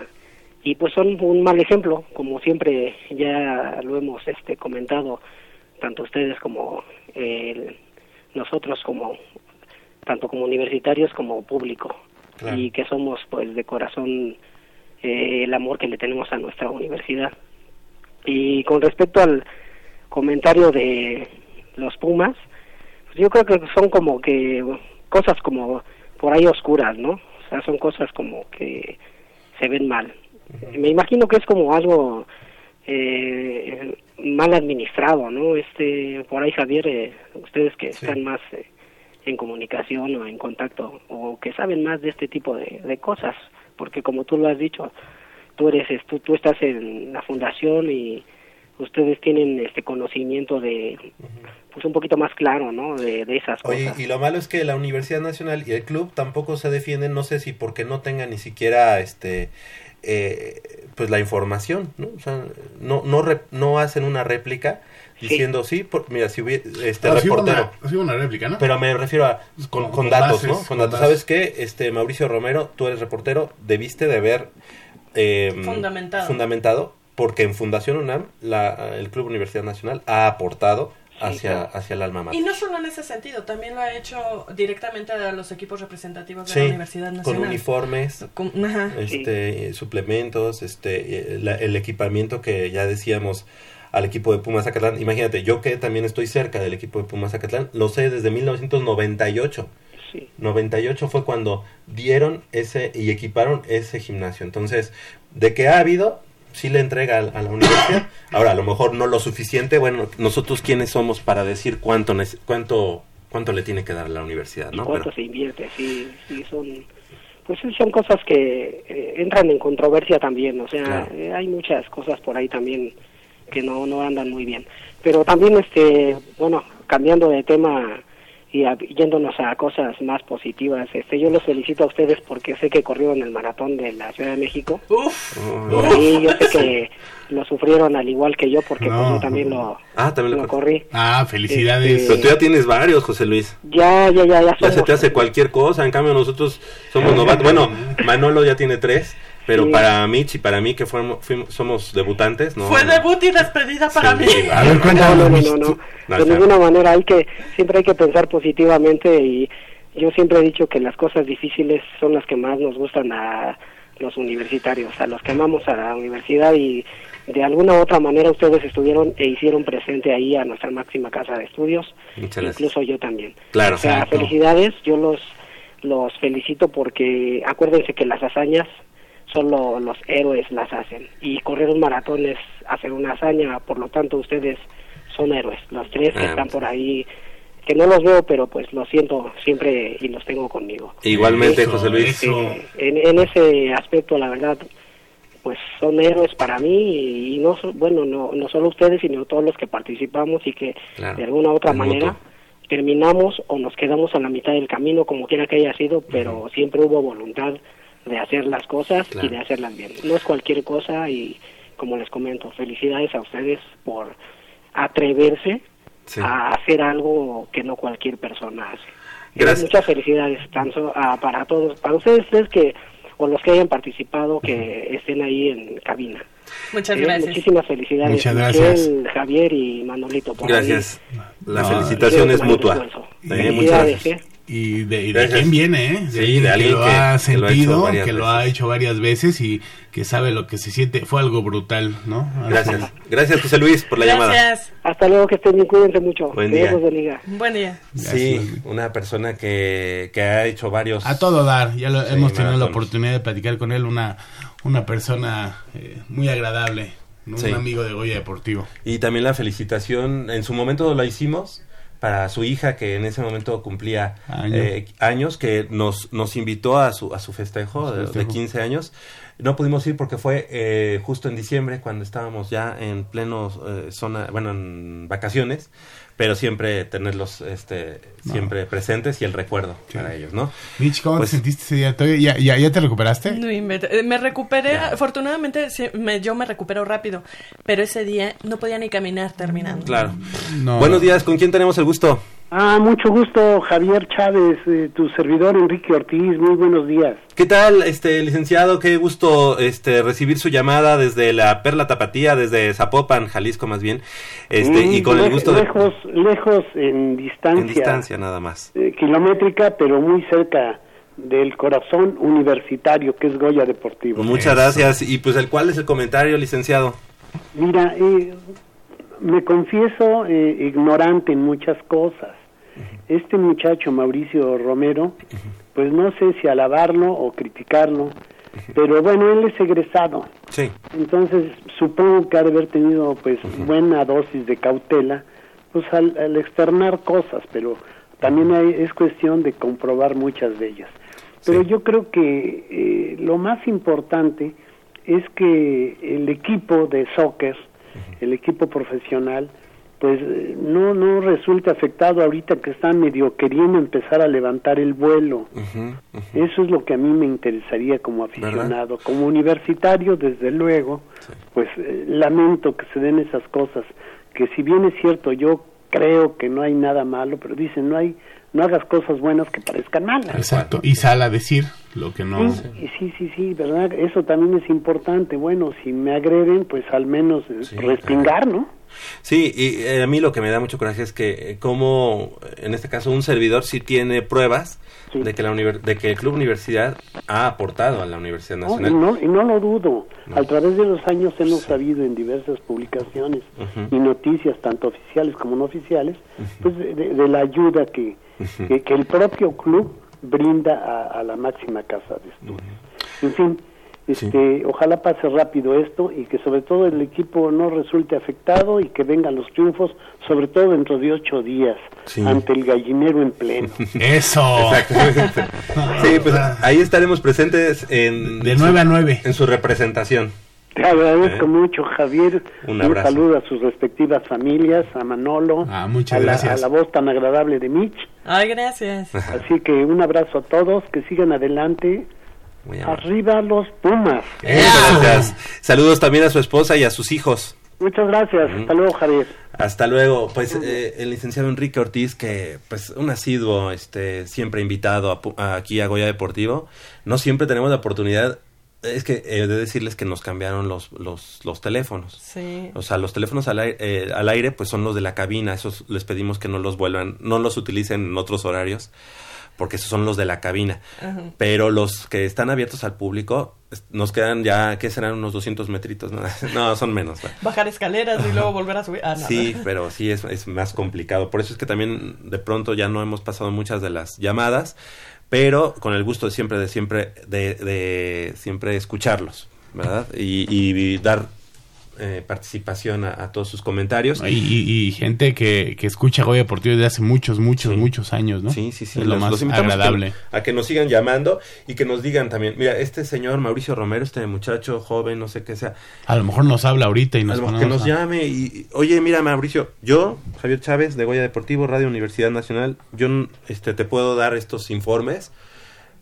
y pues son un mal ejemplo como siempre ya lo hemos este comentado tanto ustedes como el nosotros como tanto como universitarios como público Claro. y que somos pues de corazón eh, el amor que le tenemos a nuestra universidad. Y con respecto al comentario de los Pumas, pues yo creo que son como que cosas como por ahí oscuras, ¿no? O sea, son cosas como que se ven mal. Me imagino que es como algo eh, mal administrado, ¿no? Este, por ahí Javier, eh, ustedes que están más eh, en comunicación o en contacto o que saben más de este tipo de, de cosas, porque como tú lo has dicho, tú eres, es- tú, tú estás en la fundación y ustedes tienen este conocimiento de, pues un poquito más claro, ¿no? De, de esas Oye, cosas. y lo malo es que la Universidad Nacional y el club tampoco se defienden, no sé si porque no tengan ni siquiera este eh, pues la información, ¿no? O sea, no no re- no hacen una réplica diciendo sí, por- mira, si hubiera este Ah, sí reportero. una- sí hubo una réplica, ¿no? Pero me refiero a con, Con- con con datos, bases, ¿no? Con con datos. bases. ¿Sabes qué? Este Mauricio Romero, tú eres reportero, debiste de haber eh, Fundamentado. fundamentado, porque en Fundación UNAM la, el Club Universidad Nacional ha aportado hacia, hacia el alma mater. Y no solo en ese sentido, también lo ha hecho directamente a los equipos representativos de Sí, la Universidad con Nacional. uniformes, Con- ajá. este, suplementos, este, la- el equipamiento que ya decíamos al equipo de Pumas Zacatlán. Imagínate, yo que también estoy cerca del equipo de Pumas Zacatlán, lo sé desde 1998. Sí. 98 fue cuando dieron ese y equiparon ese gimnasio. Entonces, de que ha habido, sí le entrega a, la universidad. Ahora, a lo mejor no lo suficiente. Bueno, nosotros quiénes somos para decir cuánto cuánto cuánto le tiene que dar a la universidad, ¿no? cuánto Pero- se invierte, sí, sí, son, pues son cosas que eh, entran en controversia también, o sea, Claro. eh, hay muchas cosas por ahí también que no, no andan muy bien. Pero también, este, bueno, cambiando de tema y a- yéndonos a cosas más positivas, este, yo los felicito a ustedes porque sé que corrieron el maratón de la Ciudad de México. Uf, Oh. Sí, yo sé que lo sufrieron al igual que yo porque pues, No. yo también lo, Ah, también lo lo corrí. Ah, felicidades. Este, Pero tú ya tienes varios, José Luis. Ya, ya, ya, ya Ya se somos- te hace cualquier cosa, en cambio nosotros somos novatos. Bueno, Manolo ya tiene tres, pero Sí. para Mitch y para mí que fuimos, fuimos- somos debutantes, ¿no? fue debut y despedida para Sí, mí. A ver, No, cuéntanos. no, no, no, no. tú- No, De ninguna manera hay que, siempre hay que pensar positivamente y yo siempre he dicho que las cosas difíciles son las que más nos gustan a los universitarios, a los que amamos a la universidad y de alguna u otra manera ustedes estuvieron e hicieron presente ahí a nuestra máxima casa de estudios, Muchas gracias. incluso yo también. Claro. O sea, Exacto. felicidades, yo los los felicito porque acuérdense que las hazañas solo los héroes las hacen y correr un maratón es hacer una hazaña, por lo tanto ustedes son héroes, los tres que Ah, están pues. por ahí, que no los veo, pero pues los siento siempre y los tengo conmigo. Igualmente, Eso, José Luis. eso. Eh, en, en ese aspecto, la verdad, pues son héroes para mí y no, so- bueno, no, no solo ustedes, sino todos los que participamos y que Claro, de alguna u otra manera mutuo. terminamos o nos quedamos a la mitad del camino, como quiera que haya sido, pero siempre hubo voluntad de hacer las cosas Claro. y de hacerlas bien. No es cualquier cosa y, como les comento, felicidades a ustedes por atreverse Sí. a hacer algo que no cualquier persona hace. Gracias. Muchas felicidades tanto para todos, para ustedes tres que o los que hayan participado que estén ahí en cabina. Muchas Eh, gracias. Muchísimas felicidades, Muchas gracias. Javier y Manolito. por Gracias. La No, felicitación es mutua. esfuerzo. Eh, muchas gracias. Y de, y de quién viene, ¿eh? Sí, de alguien que lo que- ha que lo ha hecho sentido, varias que lo ha veces. hecho varias veces y que sabe lo que se siente. Fue algo brutal, ¿no? Gracias. Gracias, José Luis, por la llamada. Gracias. Hasta luego, que estén bien, cuídense mucho. Buen día. Buen día. Sí, una persona que, que ha hecho varios... A todo dar, ya lo, Sí, hemos tenido la oportunidad de platicar con él, una, una persona eh, muy agradable, ¿no? Sí. un amigo de Goya Deportivo. Y también la felicitación, en su momento la hicimos para su hija que en ese momento cumplía Año. eh, años, que nos, nos invitó a su, a su festejo, de- de 15 años. No pudimos ir porque fue eh, justo en diciembre cuando estábamos ya en pleno eh, zona, bueno, en vacaciones, pero siempre tenerlos este, No. siempre presentes y el recuerdo para ellos, ¿no? Mitch, ¿cómo Pues- te sentiste ese día? ¿Todavía- ¿Ya, ya, ya te recuperaste? No inventes. Eh, Me recuperé, Ya. afortunadamente sí, me- yo me recupero rápido, pero ese día no podía ni caminar terminando. Claro. No. Buenos días, ¿con quién tenemos el gusto? Ah, mucho gusto, Javier Chávez, eh, tu servidor Enrique Ortiz, muy buenos días. ¿Qué tal, este licenciado? Qué gusto este recibir su llamada desde la Perla Tapatía, desde Zapopan, Jalisco más bien. Este, Mm, y con el gusto de lejos, lejos en distancia, en distancia nada más. eh, kilométrica, pero muy cerca del corazón universitario que es Goya Deportivo. Muchas gracias. Y pues el cuál es el comentario, licenciado? Mira, eh, me confieso eh, ignorante en muchas cosas. Este muchacho, Mauricio Romero, pues no sé si alabarlo o criticarlo, pero bueno, él es egresado. Sí. Entonces, supongo que ha de haber tenido pues buena dosis de cautela pues al, al externar cosas, pero también hay- es cuestión de comprobar muchas de ellas. Pero yo creo que eh, lo más importante es que el equipo de soccer, el equipo profesional, pues eh, no no resulta afectado ahorita que están medio queriendo empezar a levantar el vuelo. Eso es lo que a mí me interesaría como aficionado. Como universitario, desde luego, pues eh, lamento que se den esas cosas, que si bien es cierto, yo creo que no hay nada malo, pero dicen, no hay no hagas cosas buenas que parezcan malas. Exacto. Y sale a decir lo que no. Sí, sí, sí, sí, ¿verdad? Eso también es importante. Bueno, si me agreden, pues al menos eh, respingar, ¿no? Sí, y eh, a mí lo que me da mucho coraje es que eh, como en este caso un servidor sí tiene pruebas de que la univer- de que el club universidad ha aportado a la Universidad No, y, Nacional. no, y no lo dudo. A través de los años hemos sabido en diversas publicaciones y noticias, tanto oficiales como no oficiales, pues de, de- de la ayuda que, que, que el propio club brinda a, a la máxima casa de estudios. En fin, este, ojalá pase rápido esto y que sobre todo el equipo no resulte afectado y que vengan los triunfos, sobre todo dentro de ocho días, Sí. ante el gallinero en pleno. Eso. Exactamente. Sí, pues ahí estaremos presentes en De en su- nueve a nueve. en su representación. Te agradezco mucho, Javier. Un Un, abrazo. saludo a sus respectivas familias, a Manolo, Ah, muchas a, la, gracias. a la voz tan agradable de Mitch. Ay, gracias. Así que un abrazo a todos, que sigan adelante. Arriba los Pumas. Muchas gracias. Saludos también a su esposa y a sus hijos. Muchas gracias. Hasta luego, Javier. Hasta luego. Pues eh, el licenciado Enrique Ortiz, que pues un asiduo, este, siempre invitado a pu- a- aquí a Goya Deportivo. No siempre tenemos la oportunidad. Es que he de decirles que nos cambiaron los, los, los teléfonos. Sí. O sea, los teléfonos al aire, eh, al aire, pues son los de la cabina. Esos les pedimos que no los vuelvan, no los utilicen en otros horarios, porque esos son los de la cabina. Ajá. Pero los que están abiertos al público, nos quedan ya, ¿qué serán? Unos 200 metritos. No, No, son menos. ¿no? Bajar escaleras y luego volver a subir. Ah, no. Sí, pero sí es, es más complicado. Por eso es que también de pronto ya no hemos pasado muchas de las llamadas, pero con el gusto de siempre, de siempre, de, de siempre escucharlos, ¿verdad? Y, y dar eh, participación a, a todos sus comentarios. Y, y- y gente que, que escucha Goya Deportivo desde hace muchos, muchos, muchos años, ¿no? Sí, sí, sí. Es lo más agradable. que- a que nos sigan llamando y que nos digan también, mira, este señor Mauricio Romero, este muchacho joven, no sé qué sea, A lo mejor nos habla ahorita y a nos lo mejor que nos a- llame y, oye, mira Mauricio, yo, Javier Chávez de Goya Deportivo, Radio Universidad Nacional, yo este, te puedo dar estos informes,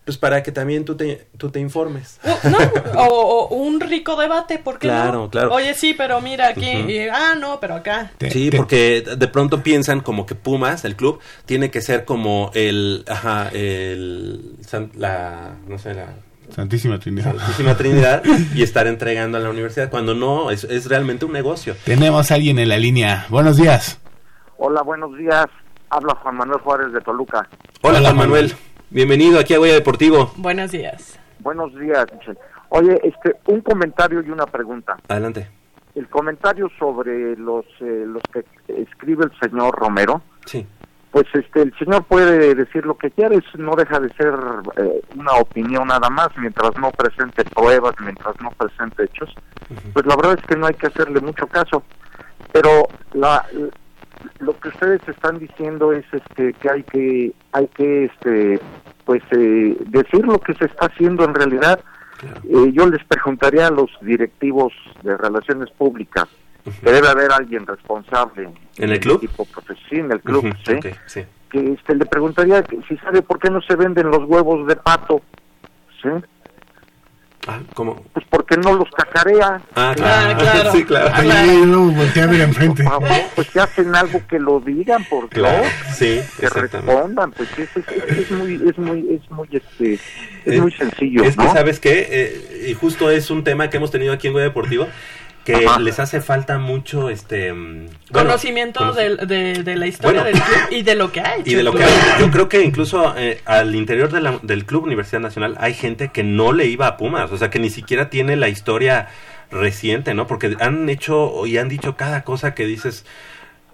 pues para que también tú te, tú te informes. Uh, no, o, o un rico debate, ¿por qué Claro, no? claro. Oye, sí, pero mira aquí. Y, ah, no, pero acá. Sí, porque de pronto piensan como que Pumas, el club, tiene que ser como el, ajá, el, la, no sé, la Santísima Trinidad. Santísima Trinidad y estar entregando a la universidad cuando no, es, es realmente un negocio. Tenemos a alguien en la línea. Buenos días. Hola, buenos días. Habla Juan Manuel Juárez de Toluca. Hola, Juan Manuel. Bienvenido aquí a Goya Deportivo. Buenos días. Buenos días, Michelle. Oye, este, un comentario y una pregunta. Adelante. El comentario sobre los, eh, los que escribe el señor Romero. Sí. Pues este, el señor puede decir lo que quiera, no deja de ser eh, una opinión nada más, mientras no presente pruebas, mientras no presente hechos. Pues la verdad es que no hay que hacerle mucho caso. Pero la, lo que ustedes están diciendo es este que hay que hay que este pues eh, decir lo que se está haciendo en realidad Eh, yo les preguntaría a los directivos de relaciones públicas que debe haber alguien responsable ¿En el club? profe- sí, en el club ¿sí? sí. que este le preguntaría si sabe por qué no se venden los huevos de pato ¿sí? Ah, ¿cómo? Pues porque no los cacarea. Ah, claro. claro. sí, claro. Ahí uno voltea a ver enfrente. Por favor, pues que hacen algo que lo digan, por Claro, Dios. sí, Que respondan, pues es, es, es- muy, es muy, es muy, este, es Eh, muy sencillo, Es que, ¿no? ¿sabes qué? Eh, y justo es un tema que hemos tenido aquí en Goya Deportivo, que Ajá. les hace falta mucho, este... mm, bueno, Conocimiento de, de la historia Bueno. del club y de lo que ha hecho. Y de lo que. Yo creo que incluso eh, al interior de la- del Club Universidad Nacional hay gente que no le iba a Pumas, o sea, que ni siquiera tiene la historia reciente, ¿no? Porque han hecho y han dicho cada cosa que dices,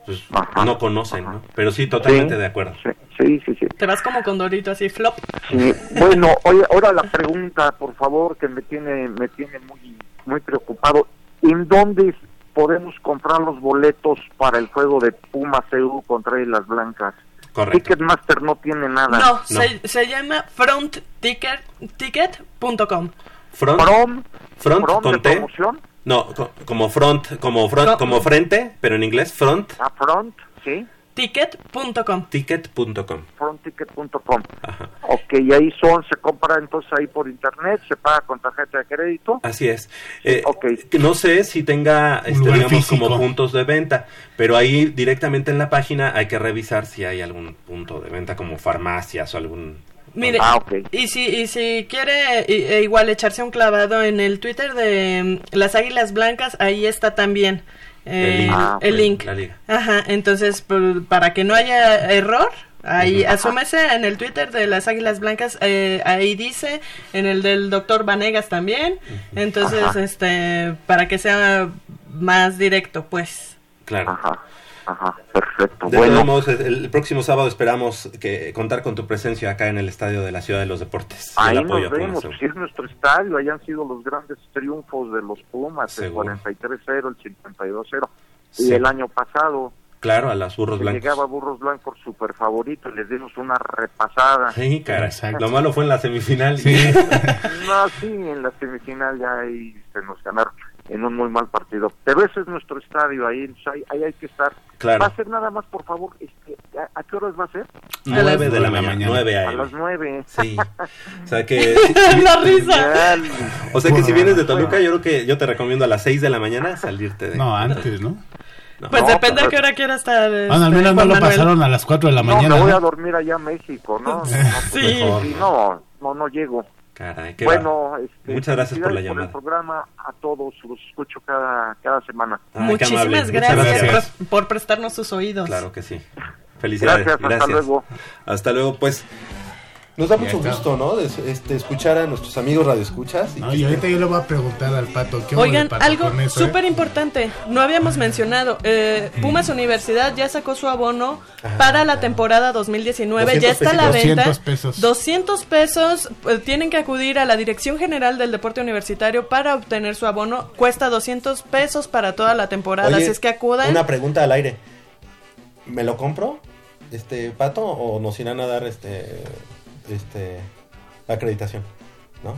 pues no conocen, ¿no? Pero sí, totalmente Sí, de acuerdo. Sí, sí, sí. Te vas como condorito así, flop. Sí, bueno, oye, ahora la pregunta, por favor, que me tiene, me tiene muy, muy preocupado. ¿En dónde podemos comprar los boletos para el juego de Pumas EU contra Islas Blancas? Correcto. Ticketmaster no tiene nada. No, Se, se llama frontticket.com. Front, From, front from con de T. promoción, No, co- como front, como front, No. como frente, pero en inglés front a front, sí, Ticket.com. ticket.com. frontticket.com. Ok, y ahí son, se compra entonces ahí por internet, se paga con tarjeta de crédito. Así es. Eh, que No sé si tenga, este, digamos, físico. como puntos de venta, pero ahí directamente en la página hay que revisar si hay algún punto de venta como farmacias o algún... Mire, Ah, y si y si quiere e igual echarse un clavado en el Twitter de mm, las Águilas Blancas, ahí está también eh, El link. Ah, el ok. link. La liga. Ajá, entonces por- para que no haya error, ahí asómese en el Twitter de las Águilas Blancas, eh, ahí dice, en el del doctor Vanegas también, entonces Ajá. este para que sea más directo, pues. Claro. Ajá, ajá, perfecto. De bueno, todos modos, el, el próximo sábado esperamos que contar con tu presencia acá en el Estadio de la Ciudad de los Deportes. y el ahí apoyo nos vemos, si es nuestro estadio, ahí han sido los grandes triunfos de los Pumas, Seguro. el 43-0, el 52-0. Y Sí. el año pasado, Claro, a las burros blancos. llegaba Burros Blancos super favorito, les dimos una repasada. Sí, cara. Lo malo fue en la semifinal. no, sí, en la semifinal ya ahí se nos ganaron en un muy mal partido. Pero ese es nuestro estadio, ahí, ahí, ahí hay que estar. Claro. Va a ser nada más, por favor, este, ¿a, a qué horas va a ser? Nueve de la mañana, nueve A a.m. las nueve. Sí. O sea que... La risa. O sea que si vienes de Toluca, yo creo que yo te recomiendo a las 6 de la mañana salirte de... No, antes, ¿no? Pues No, depende a qué hora quiera estar. Bueno, al este, menos no lo Manuel. pasaron a las 4 de la No, mañana. me voy a ¿no? dormir allá a México, ¿no? No, Sí. Mejor. sí, no, no, no llego. Caray, qué Bueno, este, Muchas gracias por la llamada. el programa a todos, los escucho cada, cada semana. Muchísimas gracias, gracias. Por, por prestarnos sus oídos. Claro que sí. Felicidades. Gracias, hasta Gracias. luego. Hasta luego, pues. Nos da mucho gusto, ¿no? De- este, escuchar a nuestros amigos radioescuchas. No, y ahorita yo le voy a preguntar al pato. ¿qué Oigan, pato algo eso, eh? súper importante, no habíamos mencionado, eh, Pumas Universidad ya sacó su abono para la temporada 2019, ya 200 está a la pesitos. venta. 200 pesos. 200 pesos, eh, tienen que acudir a la Dirección General del Deporte Universitario para obtener su abono, cuesta 200 pesos para toda la temporada, Oye, así es que acudan. Una pregunta al aire. ¿Me lo compro? Este pato o nos irán a dar este este acreditación, ¿no?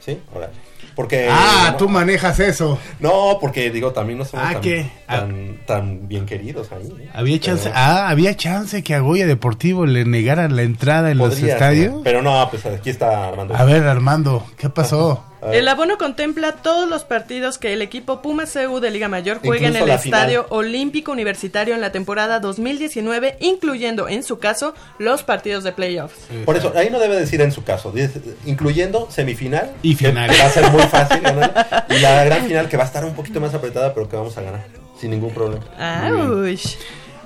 ¿Sí? Órale. Porque Ah, no, tú manejas eso. no, porque digo, también no somos Ah, tan, tan, tan bien queridos ahí. ¿eh? Había chance, Pero ah, había chance que a Goya Deportivo le negaran la entrada en los estadios. Pero no, pues aquí está Armando. A ver, Armando, ¿qué pasó? El abono contempla todos los partidos que el equipo Pumas CU de Liga Mayor juegue en el Estadio final. Olímpico Universitario en la temporada 2019, incluyendo en su caso los partidos de playoffs. Por eso, ahí no debe decir en su caso, incluyendo semifinal Y que final. Va a ser muy fácil ganar, y la gran final que va a estar un poquito más apretada, pero que vamos a ganar sin ningún problema. Aush.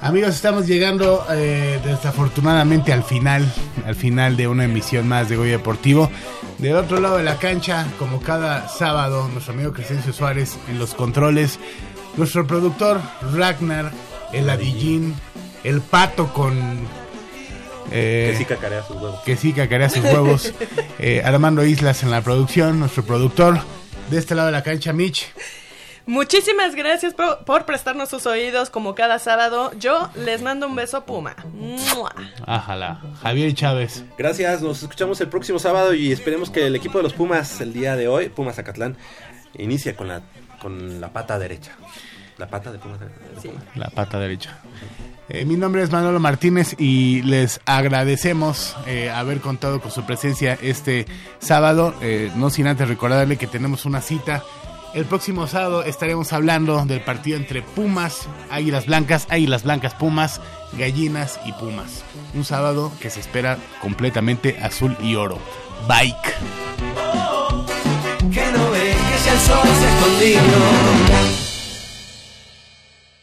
Amigos, estamos llegando eh, desafortunadamente al final, al final de una emisión más de Goya Deportivo. Del otro lado de la cancha, como cada sábado, nuestro amigo Crescencio Suárez en los controles, nuestro productor Ragnar, el Adillín, el pato con... eh, que sí cacarea sus huevos. que sí cacarea sus huevos. eh, Armando Islas en la producción, nuestro productor. De este lado de la cancha, Mitch. Muchísimas gracias por, por prestarnos sus oídos como cada sábado. Yo les mando un beso Puma. ¡Mua! Ájala. Javier Chávez. Gracias, nos escuchamos el próximo sábado y esperemos que el equipo de los Pumas el día de hoy, Pumas Zacatlán, inicie con la, con la pata derecha. La pata de Pumas. de Pumas. La pata derecha. Eh, mi nombre es Manolo Martínez y les agradecemos eh, haber contado con su presencia este sábado. Eh, no sin antes recordarle que tenemos una cita. El próximo sábado estaremos hablando del partido entre Pumas, Águilas Blancas, Águilas Blancas, Pumas, Gallinas y Pumas. Un sábado que se espera completamente azul y oro. Bike. que no